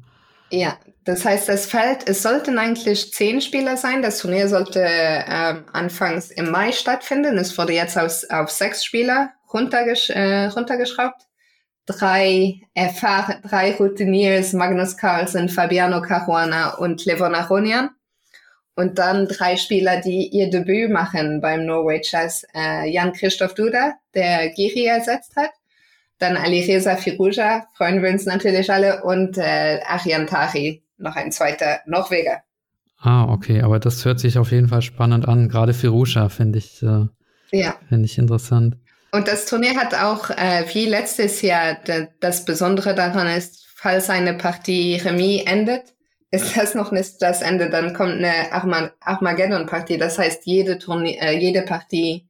[SPEAKER 1] Ja, das heißt, das Feld, es sollten eigentlich zehn Spieler sein. Das Turnier sollte ähm, anfangs im Mai stattfinden. Es wurde jetzt aus, auf sechs Spieler runtergesch äh, runtergeschraubt drei erfahren, drei Routiniers, Magnus Carlsen, Fabiano Caruana und Levon Aronian. Und dann drei Spieler, die ihr Debüt machen beim Norway Chess. Äh, Jan-Christoph Duda, der Giri ersetzt hat. Dann Alireza Firuja, freuen wir uns natürlich alle. Und äh, Arian Tari, noch ein zweiter Norweger.
[SPEAKER 2] Ah, okay, aber das hört sich auf jeden Fall spannend an. Gerade Firuja finde ich, äh, ja. finde ich interessant.
[SPEAKER 1] Und das Turnier hat auch, äh, wie letztes Jahr, das Besondere daran ist, falls eine Partie Remis endet, ist das noch nicht das Ende. Dann kommt eine Armageddon-Partie. Das heißt, jede, Turnier, äh, jede Partie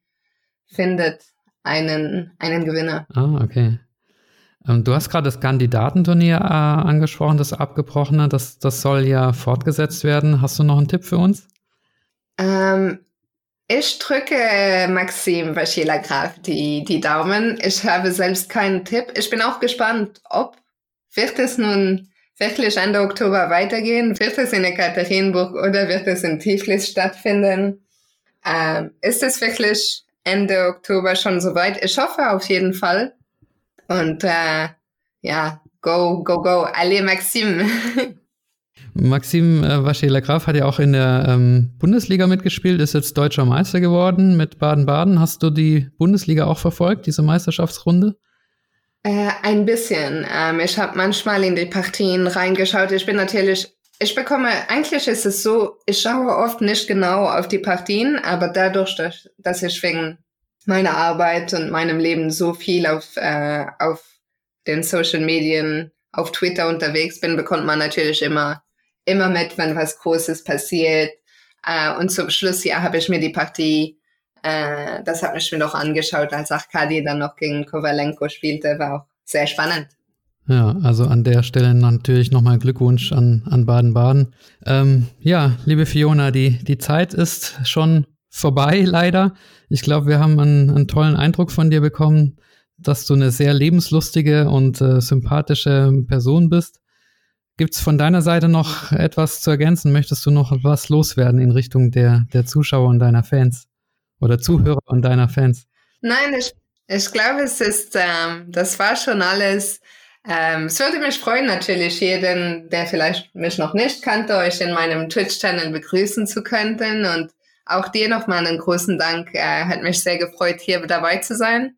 [SPEAKER 1] findet einen, einen Gewinner.
[SPEAKER 2] Ah, okay. Ähm, du hast gerade das Kandidatenturnier äh, angesprochen, das abgebrochene. Das, das soll ja fortgesetzt werden. Hast du noch einen Tipp für uns?
[SPEAKER 1] Ähm, ich drücke Maxim Vaschila Graf die, die Daumen. Ich habe selbst keinen Tipp. Ich bin auch gespannt, ob wird es nun wirklich Ende Oktober weitergehen? Wird es in Ekaterinburg oder wird es in Tiflis stattfinden? Ähm, ist es wirklich Ende Oktober schon soweit? Ich hoffe auf jeden Fall. Und äh, ja, go, go, go. Allez, Maxim.
[SPEAKER 2] Maxim äh, Vaschela Graf hat ja auch in der ähm, Bundesliga mitgespielt, ist jetzt deutscher Meister geworden mit Baden-Baden. Hast du die Bundesliga auch verfolgt, diese Meisterschaftsrunde?
[SPEAKER 1] Äh, ein bisschen. Ähm, ich habe manchmal in die Partien reingeschaut. Ich bin natürlich, ich bekomme, eigentlich ist es so, ich schaue oft nicht genau auf die Partien, aber dadurch, dass, dass ich wegen meiner Arbeit und meinem Leben so viel auf, äh, auf den Social Medien, auf Twitter unterwegs bin, bekommt man natürlich immer, immer mit, wenn was Großes passiert. Äh, und zum Schluss ja habe ich mir die Partie äh, das hat mich mir noch angeschaut, als Arkadi dann noch gegen Kovalenko spielte, war auch sehr spannend.
[SPEAKER 2] Ja, also an der Stelle natürlich nochmal Glückwunsch an, an Baden-Baden. Ähm, ja, liebe Fiona, die, die Zeit ist schon vorbei, leider. Ich glaube, wir haben einen, einen, tollen Eindruck von dir bekommen, dass du eine sehr lebenslustige und äh, sympathische Person bist. Gibt es von deiner Seite noch etwas zu ergänzen? Möchtest du noch was loswerden in Richtung der, der Zuschauer und deiner Fans? oder Zuhörer und deiner Fans?
[SPEAKER 1] Nein, ich, ich glaube, es ist, ähm, das war schon alles. Ähm, es würde mich freuen, natürlich jeden, der vielleicht mich noch nicht kannte, euch in meinem Twitch-Channel begrüßen zu können. Und auch dir nochmal einen großen Dank. Äh, hat mich sehr gefreut, hier dabei zu sein.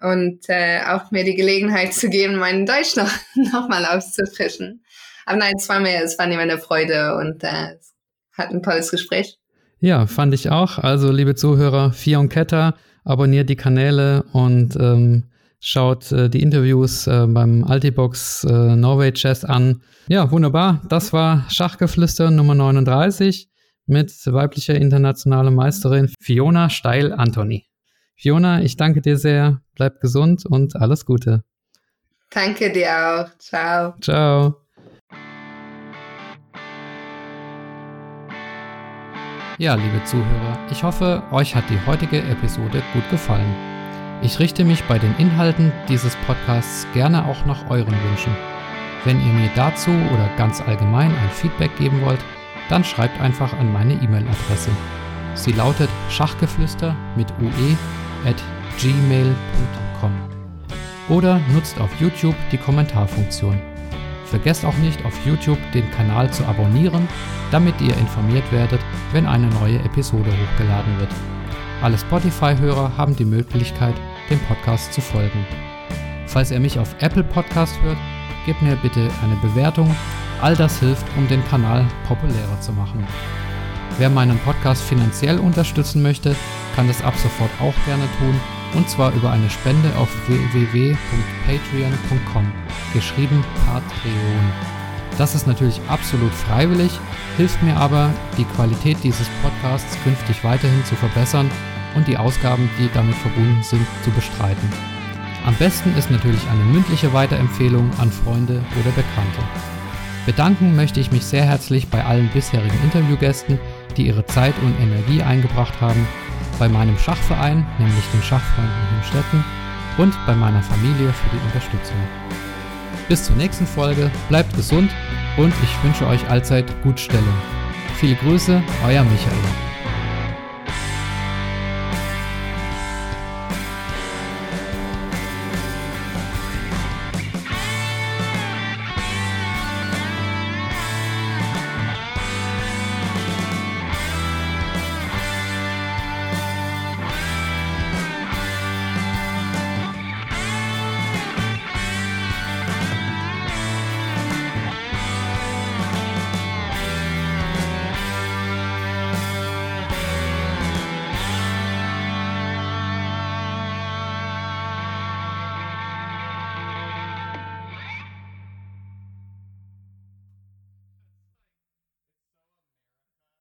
[SPEAKER 1] Und äh, auch mir die Gelegenheit zu geben, meinen Deutsch noch, noch mal auszufrischen. Aber nein, es war mir, es war mir eine Freude und äh, es hat ein tolles Gespräch.
[SPEAKER 2] Ja, fand ich auch. Also, liebe Zuhörer, Fion Ketter, abonniert die Kanäle und ähm, schaut äh, die Interviews äh, beim Altibox äh, Norway Chess an. Ja, wunderbar. Das war Schachgeflüster Nummer 39 mit weiblicher internationaler Meisterin Fiona Steil-Antoni. Fiona, ich danke dir sehr. Bleib gesund und alles Gute.
[SPEAKER 1] Danke dir auch. Ciao.
[SPEAKER 2] Ciao. Ja, liebe Zuhörer, ich hoffe, euch hat die heutige Episode gut gefallen. Ich richte mich bei den Inhalten dieses Podcasts gerne auch nach euren Wünschen. Wenn ihr mir dazu oder ganz allgemein ein Feedback geben wollt, dann schreibt einfach an meine E-Mail-Adresse. Sie lautet schachgeflüster mit ue at gmail.com oder nutzt auf YouTube die Kommentarfunktion. Vergesst auch nicht auf YouTube den Kanal zu abonnieren, damit ihr informiert werdet, wenn eine neue Episode hochgeladen wird. Alle Spotify-Hörer haben die Möglichkeit, dem Podcast zu folgen. Falls ihr mich auf Apple Podcast hört, gebt mir bitte eine Bewertung. All das hilft, um den Kanal populärer zu machen. Wer meinen Podcast finanziell unterstützen möchte, kann das ab sofort auch gerne tun und zwar über eine Spende auf www.patreon.com, geschrieben Patreon. Das ist natürlich absolut freiwillig, hilft mir aber, die Qualität dieses Podcasts künftig weiterhin zu verbessern und die Ausgaben, die damit verbunden sind, zu bestreiten. Am besten ist natürlich eine mündliche Weiterempfehlung an Freunde oder Bekannte. Bedanken möchte ich mich sehr herzlich bei allen bisherigen Interviewgästen, die ihre Zeit und Energie eingebracht haben bei meinem Schachverein, nämlich den Schachfreunden Himstetten, und bei meiner Familie für die Unterstützung. Bis zur nächsten Folge, bleibt gesund und ich wünsche euch allzeit Gutstellung. Viele Grüße, euer Michael.